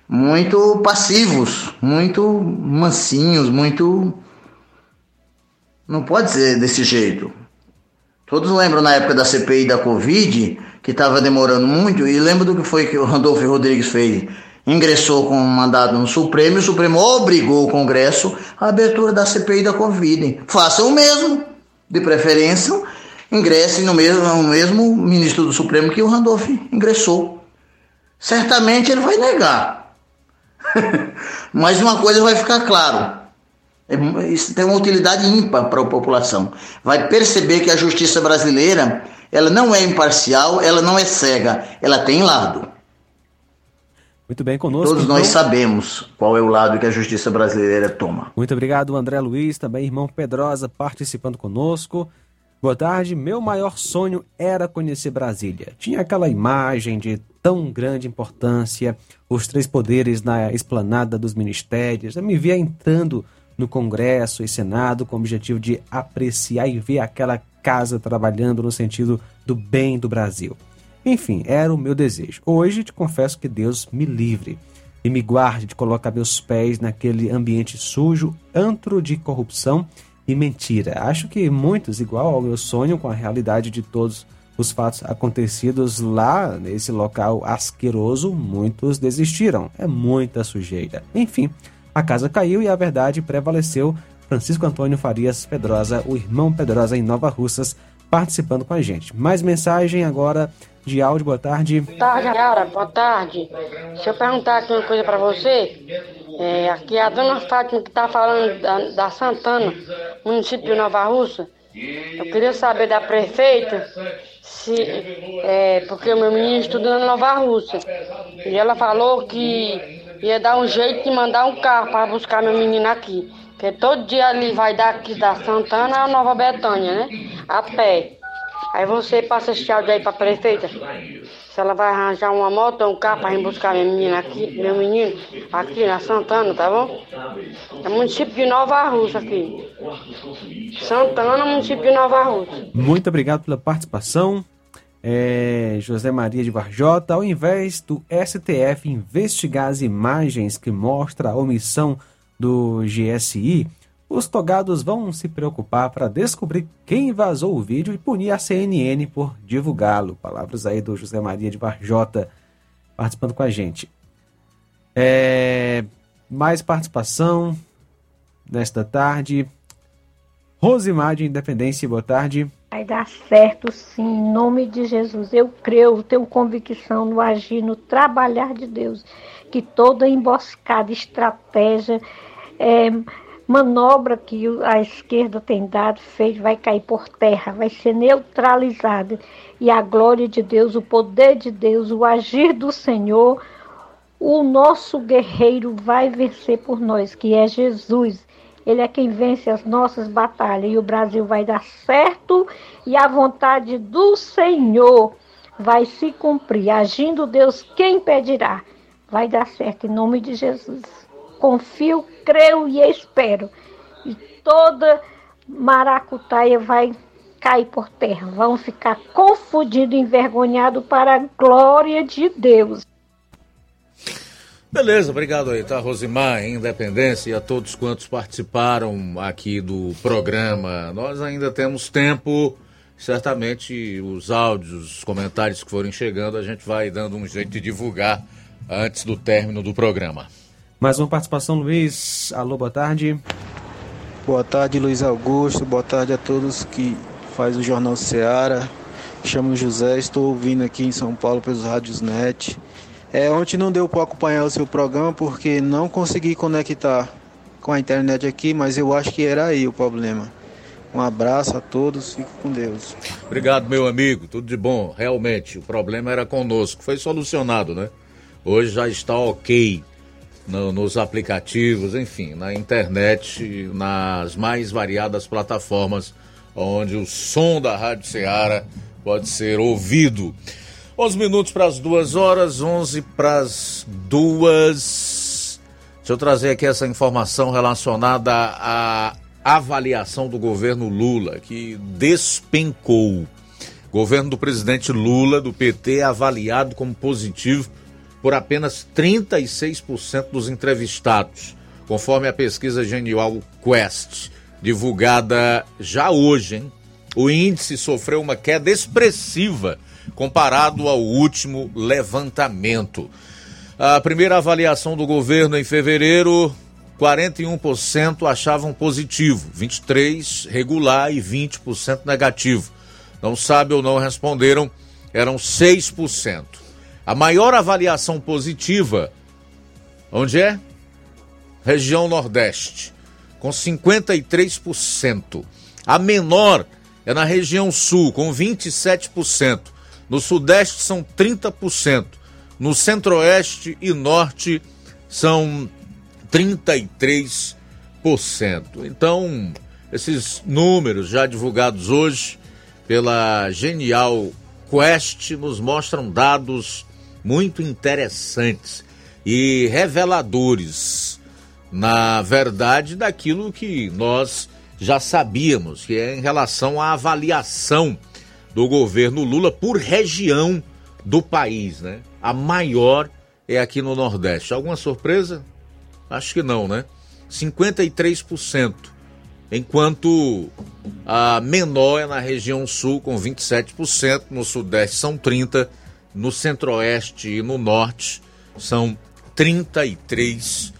muito passivos, muito mansinhos, muito. Não pode ser desse jeito. Todos lembram na época da CPI da Covid, que estava demorando muito, e lembra do que foi que o Randolfo Rodrigues fez? Ingressou com um mandado no Supremo e o Supremo obrigou o Congresso à abertura da CPI da Covid. Façam o mesmo, de preferência, ingressem no mesmo, no mesmo ministro do Supremo que o Randolph ingressou. Certamente ele vai negar. <laughs> Mas uma coisa vai ficar claro. É, isso tem uma utilidade ímpar para a população. Vai perceber que a justiça brasileira ela não é imparcial, ela não é cega, ela tem lado. Muito bem conosco. Todos nós então. sabemos qual é o lado que a justiça brasileira toma. Muito obrigado, André Luiz, também irmão Pedrosa participando conosco. Boa tarde. Meu maior sonho era conhecer Brasília. Tinha aquela imagem de tão grande importância, os três poderes na esplanada dos ministérios. Eu me via entrando no Congresso e Senado com o objetivo de apreciar e ver aquela casa trabalhando no sentido do bem do Brasil. Enfim, era o meu desejo. Hoje te confesso que Deus me livre e me guarde de colocar meus pés naquele ambiente sujo, antro de corrupção e mentira. Acho que muitos, igual ao meu sonho com a realidade de todos os fatos acontecidos lá nesse local asqueroso, muitos desistiram. É muita sujeira. Enfim, a casa caiu e a verdade prevaleceu. Francisco Antônio Farias Pedrosa, o irmão Pedrosa em Nova Russas, participando com a gente. Mais mensagem agora de áudio, boa tarde. Boa tarde, Yara, boa tarde. Deixa eu perguntar aqui uma coisa para você. É, aqui é a dona Fátima que está falando da, da, Santana, município de Nova Russa. Eu queria saber da prefeita se. É, porque o meu menino estuda na Nova Russa. E ela falou que ia dar um jeito de mandar um carro para buscar meu menino aqui. Porque todo dia ele vai daqui da Santana a Nova Betânia, né? A pé. Aí você passa esse áudio aí pra prefeita. Se ela vai arranjar uma moto ou um carro pra ir buscar minha menina aqui, meu menino, aqui na Santana, tá bom? É município de Nova Rússia aqui. Santana, município de Nova Rússia. Muito obrigado pela participação. É, José Maria de Varjota, ao invés do STF investigar as imagens que mostram a omissão do GSI, os togados vão se preocupar para descobrir quem vazou o vídeo e punir a CNN por divulgá-lo. Palavras aí do José Maria de Varjota participando com a gente. É, mais participação nesta tarde. Rosimar de Independência, boa tarde. Vai dar certo sim, em nome de Jesus. Eu creio, tenho convicção no agir, no trabalhar de Deus, que toda emboscada, estratégia, é, manobra que a esquerda tem dado, fez, vai cair por terra, vai ser neutralizada. E a glória de Deus, o poder de Deus, o agir do Senhor, o nosso guerreiro vai vencer por nós, que é Jesus. Ele é quem vence as nossas batalhas e o Brasil vai dar certo e a vontade do Senhor vai se cumprir. Agindo Deus, quem impedirá? Vai dar certo em nome de Jesus. Confio, creio e espero. E toda maracutaia vai cair por terra. Vão ficar confundidos, envergonhados para a glória de Deus. Beleza, obrigado aí, tá, Rosimar, Independência e a todos quantos participaram aqui do programa. Nós ainda temos tempo, certamente os áudios, os comentários que forem chegando, a gente vai dando um jeito de divulgar antes do término do programa. Mais uma participação, Luiz. Alô, boa tarde. Boa tarde, Luiz Augusto. Boa tarde a todos que faz o Jornal Seara. Chamo José, estou ouvindo aqui em São Paulo pelos rádios net. É, ontem não deu para acompanhar o seu programa porque não consegui conectar com a internet aqui, mas eu acho que era aí o problema. Um abraço a todos, fique com Deus. Obrigado, meu amigo, tudo de bom. Realmente, o problema era conosco, foi solucionado, né? Hoje já está ok no, nos aplicativos, enfim, na internet, nas mais variadas plataformas onde o som da Rádio Ceará pode ser ouvido. 11 minutos para as duas horas, 11 para as duas. Deixa eu trazer aqui essa informação relacionada à avaliação do governo Lula, que despencou. Governo do presidente Lula, do PT, é avaliado como positivo por apenas 36% dos entrevistados, conforme a pesquisa Genial Quest, divulgada já hoje. Hein? O índice sofreu uma queda expressiva comparado ao último levantamento. A primeira avaliação do governo em fevereiro, 41% achavam positivo, 23% regular e 20% negativo. Não sabe ou não responderam, eram 6%. A maior avaliação positiva, onde é? Região Nordeste, com 53%. A menor é na região Sul, com 27%. No Sudeste são 30%. No Centro-Oeste e Norte são 33%. Então, esses números já divulgados hoje pela Genial Quest nos mostram dados muito interessantes e reveladores, na verdade, daquilo que nós já sabíamos, que é em relação à avaliação do governo Lula por região do país, né? A maior é aqui no Nordeste. Alguma surpresa? Acho que não, né? 53%, enquanto a menor é na região sul com 27%, no sudeste são 30%, no centro-oeste e no norte são 33%.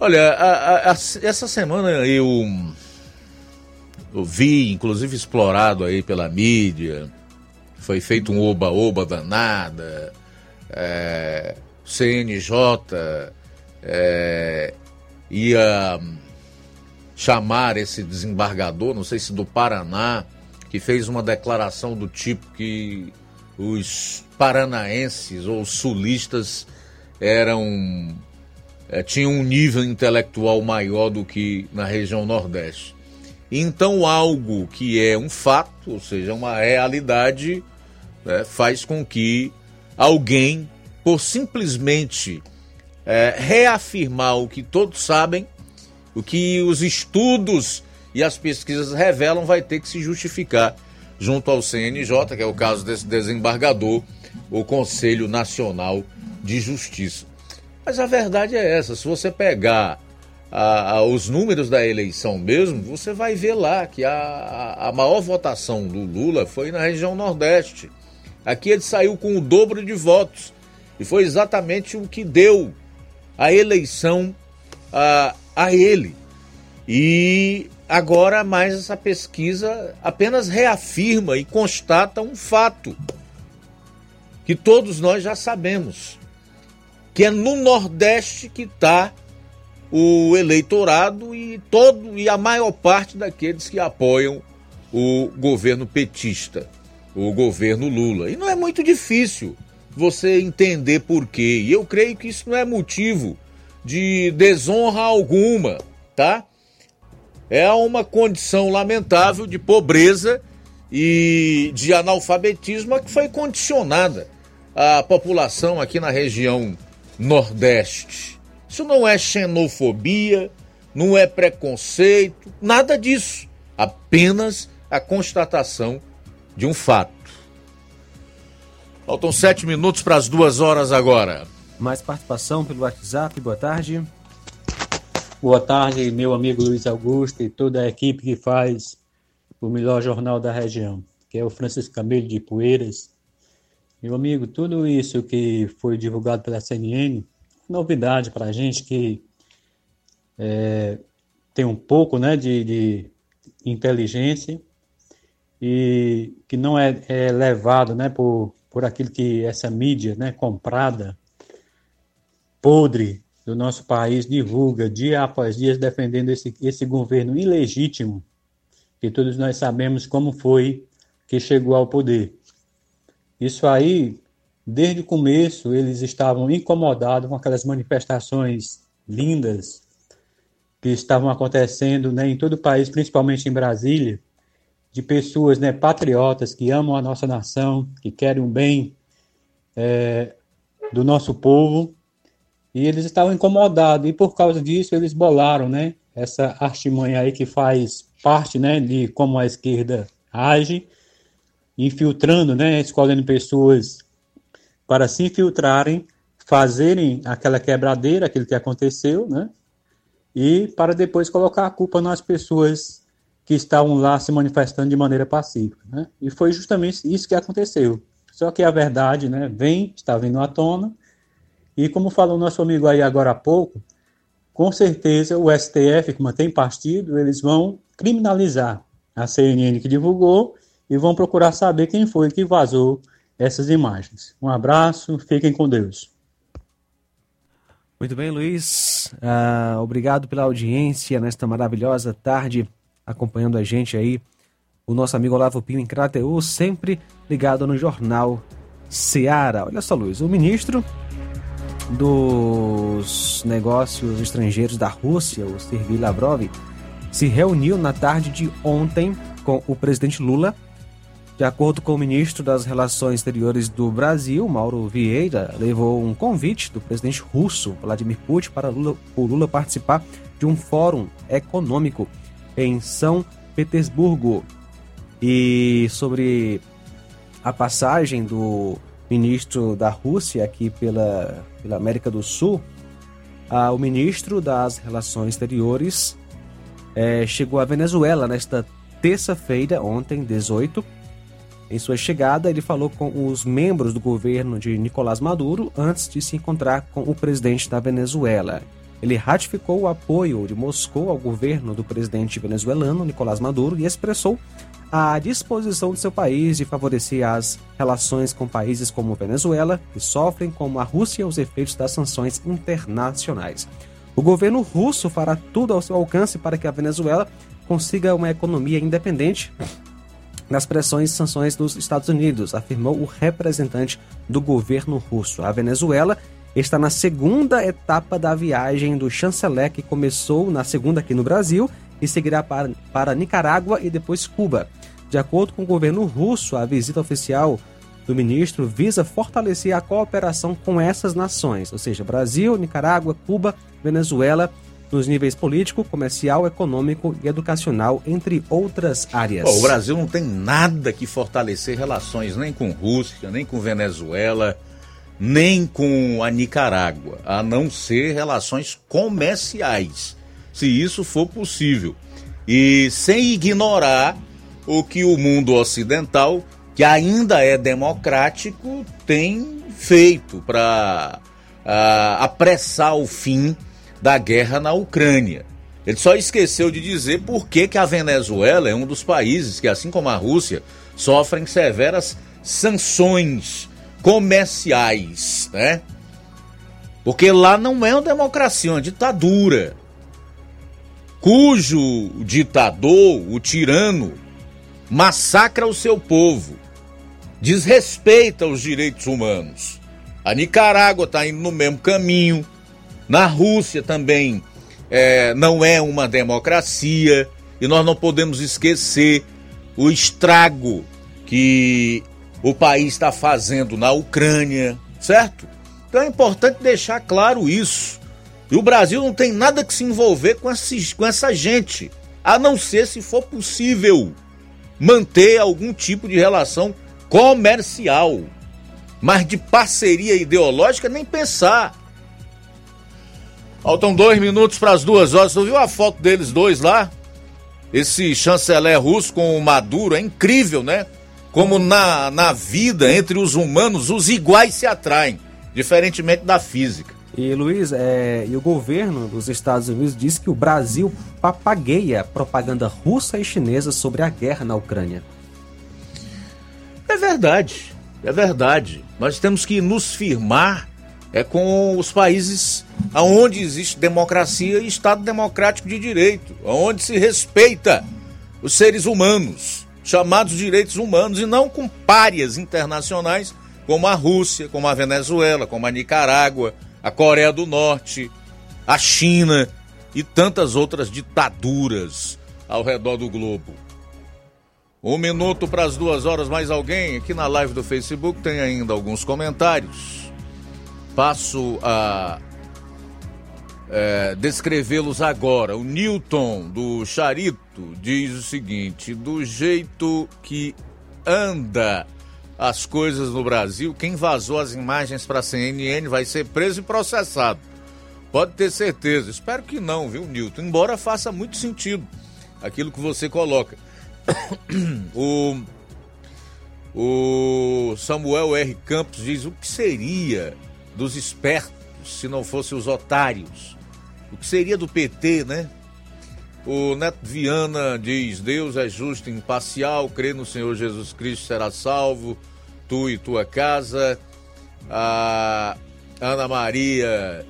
Olha, a, a, a, essa semana eu eu vi, inclusive explorado aí pela mídia, foi feito um oba-oba danada, é, CNJ é, ia chamar esse desembargador, não sei se do Paraná, que fez uma declaração do tipo que os paranaenses ou sulistas eram é, tinham um nível intelectual maior do que na região Nordeste. Então, algo que é um fato, ou seja, uma realidade, né, faz com que alguém, por simplesmente é, reafirmar o que todos sabem, o que os estudos e as pesquisas revelam, vai ter que se justificar junto ao CNJ, que é o caso desse desembargador, o Conselho Nacional de Justiça. Mas a verdade é essa: se você pegar a, a, os números da eleição mesmo, você vai ver lá que a, a maior votação do Lula foi na região Nordeste. Aqui ele saiu com o dobro de votos. E foi exatamente o que deu a eleição a, a ele. E agora mais essa pesquisa apenas reafirma e constata um fato que todos nós já sabemos, que é no Nordeste que está o eleitorado e todo e a maior parte daqueles que apoiam o governo petista, o governo Lula. E não é muito difícil você entender por quê. E eu creio que isso não é motivo de desonra alguma, tá? É uma condição lamentável de pobreza e de analfabetismo que foi condicionada a população aqui na região Nordeste. Isso não é xenofobia, não é preconceito, nada disso. Apenas a constatação de um fato. Faltam sete minutos para as duas horas agora. Mais participação pelo WhatsApp, boa tarde. Boa tarde, meu amigo Luiz Augusto e toda a equipe que faz o melhor jornal da região, que é o Francisco Camilo de Poeiras. Meu amigo, tudo isso que foi divulgado pela CNN, novidade para a gente que é, tem um pouco né, de, de, inteligência e que não é, é, levado né, por, por aquilo que essa mídia né, comprada, podre do nosso país divulga dia após dia defendendo esse, esse governo ilegítimo que todos nós sabemos como foi que chegou ao poder. Isso aí, desde o começo, eles estavam incomodados com aquelas manifestações lindas que estavam acontecendo né, em todo o país, principalmente em Brasília, de pessoas né, patriotas que amam a nossa nação, que querem o bem é, do nosso povo, e eles estavam incomodados, e por causa disso eles bolaram né, essa artimanha aí que faz parte né, de como a esquerda age, infiltrando, né, escolhendo pessoas para se infiltrarem, fazerem aquela quebradeira, aquilo que aconteceu, né, e para depois colocar a culpa nas pessoas que estavam lá se manifestando de maneira pacífica, né, e foi justamente isso que aconteceu. Só que a verdade, né, vem, está vindo à tona, e como falou nosso amigo aí agora há pouco, com certeza o STF, que mantém partido, eles vão criminalizar a CNN que divulgou e vão procurar saber quem foi que vazou essas imagens. Um abraço, fiquem com Deus. Muito bem, Luiz. Uh, obrigado pela audiência nesta maravilhosa tarde, acompanhando a gente aí. O nosso amigo Olavo Pinho em Crateus, sempre ligado no jornal Seara. Olha só, Luiz, o ministro dos negócios estrangeiros da Rússia, o Sergei Lavrov, se reuniu na tarde de ontem com o presidente Lula de acordo com o ministro das Relações Exteriores do Brasil, Mauro Vieira, levou um convite do presidente russo, Vladimir Putin, para Lula, o Lula participar de um fórum econômico em São Petersburgo. E sobre a passagem do ministro da Rússia aqui pela, pela América do Sul, ah, o ministro das Relações Exteriores eh, chegou à Venezuela nesta terça-feira, ontem, 18 em sua chegada, ele falou com os membros do governo de Nicolás Maduro antes de se encontrar com o presidente da Venezuela. Ele ratificou o apoio de Moscou ao governo do presidente venezuelano Nicolás Maduro e expressou a disposição de seu país de favorecer as relações com países como Venezuela, que sofrem, como a Rússia, os efeitos das sanções internacionais. O governo russo fará tudo ao seu alcance para que a Venezuela consiga uma economia independente nas pressões e sanções dos Estados Unidos, afirmou o representante do governo russo. A Venezuela está na segunda etapa da viagem do chanceler, que começou na segunda aqui no Brasil e seguirá para, para Nicarágua e depois Cuba. De acordo com o governo russo, a visita oficial do ministro visa fortalecer a cooperação com essas nações, ou seja, Brasil, Nicarágua, Cuba, Venezuela nos níveis político, comercial, econômico e educacional, entre outras áreas. Bom, o Brasil não tem nada que fortalecer relações nem com Rússia, nem com Venezuela, nem com a Nicarágua, a não ser relações comerciais, se isso for possível. E sem ignorar o que o mundo ocidental, que ainda é democrático, tem feito para uh, apressar o fim da guerra na Ucrânia. Ele só esqueceu de dizer por que, que a Venezuela é um dos países que, assim como a Rússia, sofrem severas sanções comerciais, né? Porque lá não é uma democracia, é uma ditadura. Cujo ditador, o tirano, massacra o seu povo, desrespeita os direitos humanos. A Nicarágua está indo no mesmo caminho. Na Rússia também é, não é uma democracia. E nós não podemos esquecer o estrago que o país está fazendo na Ucrânia, certo? Então é importante deixar claro isso. E o Brasil não tem nada que se envolver com, com essa gente, a não ser se for possível manter algum tipo de relação comercial. Mas de parceria ideológica, nem pensar. Faltam dois minutos para as duas horas. Você viu a foto deles dois lá? Esse chanceler russo com o Maduro é incrível, né? Como na, na vida, entre os humanos, os iguais se atraem, diferentemente da física. E Luiz, é, e o governo dos Estados Unidos diz que o Brasil papagueia propaganda russa e chinesa sobre a guerra na Ucrânia. É verdade, é verdade. Nós temos que nos firmar é com os países onde existe democracia e Estado democrático de direito, onde se respeita os seres humanos, chamados direitos humanos, e não com párias internacionais como a Rússia, como a Venezuela, como a Nicarágua, a Coreia do Norte, a China e tantas outras ditaduras ao redor do globo. Um minuto para as duas horas, mais alguém? Aqui na live do Facebook tem ainda alguns comentários passo a é, descrevê-los agora. O Newton do Charito diz o seguinte: do jeito que anda as coisas no Brasil, quem vazou as imagens para a CNN vai ser preso e processado. Pode ter certeza. Espero que não, viu, Newton? Embora faça muito sentido aquilo que você coloca. <coughs> o, o Samuel R. Campos diz o que seria dos espertos, se não fossem os otários. O que seria do PT, né? O Neto Viana diz: Deus é justo e imparcial, crê no Senhor Jesus Cristo será salvo, tu e tua casa. A Ana Maria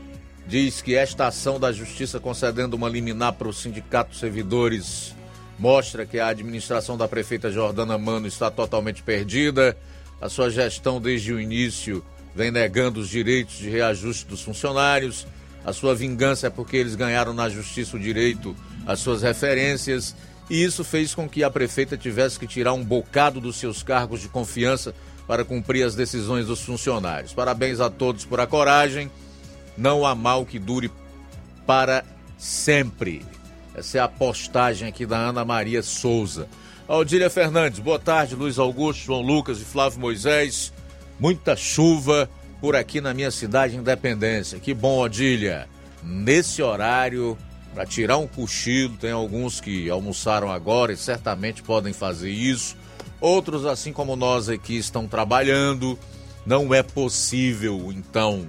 diz que esta ação da justiça concedendo uma liminar para o sindicato de servidores mostra que a administração da prefeita Jordana Mano está totalmente perdida. A sua gestão desde o início vem negando os direitos de reajuste dos funcionários. A sua vingança é porque eles ganharam na justiça o direito às suas referências. E isso fez com que a prefeita tivesse que tirar um bocado dos seus cargos de confiança para cumprir as decisões dos funcionários. Parabéns a todos por a coragem. Não há mal que dure para sempre. Essa é a postagem aqui da Ana Maria Souza. Aldília Fernandes, boa tarde. Luiz Augusto, João Lucas e Flávio Moisés muita chuva por aqui na minha cidade Independência. Que bom, Odília. Nesse horário, para tirar um cochilo, tem alguns que almoçaram agora e certamente podem fazer isso. Outros, assim como nós aqui, estão trabalhando. Não é possível, então,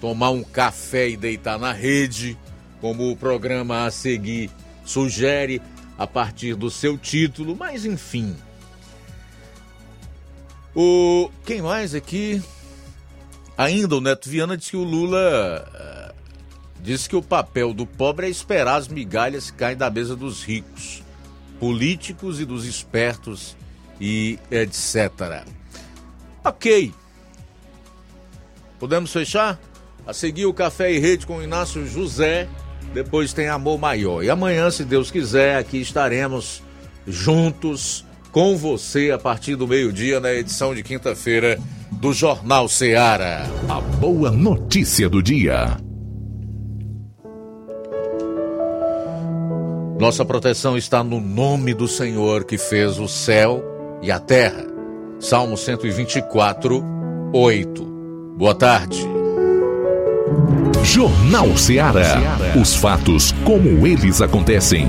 tomar um café e deitar na rede, como o programa a seguir sugere a partir do seu título, mas enfim, o quem mais aqui? Ainda o Neto Viana disse que o Lula disse que o papel do pobre é esperar as migalhas que caem da mesa dos ricos, políticos e dos espertos e etc. Ok. Podemos fechar? A seguir o Café e Rede com Inácio José. Depois tem Amor Maior. E amanhã, se Deus quiser, aqui estaremos juntos com você a partir do meio-dia na edição de quinta-feira do Jornal Ceará. A boa notícia do dia. Nossa proteção está no nome do Senhor que fez o céu e a terra. Salmo 124, 8. Boa tarde. Jornal Ceará. Os fatos como eles acontecem.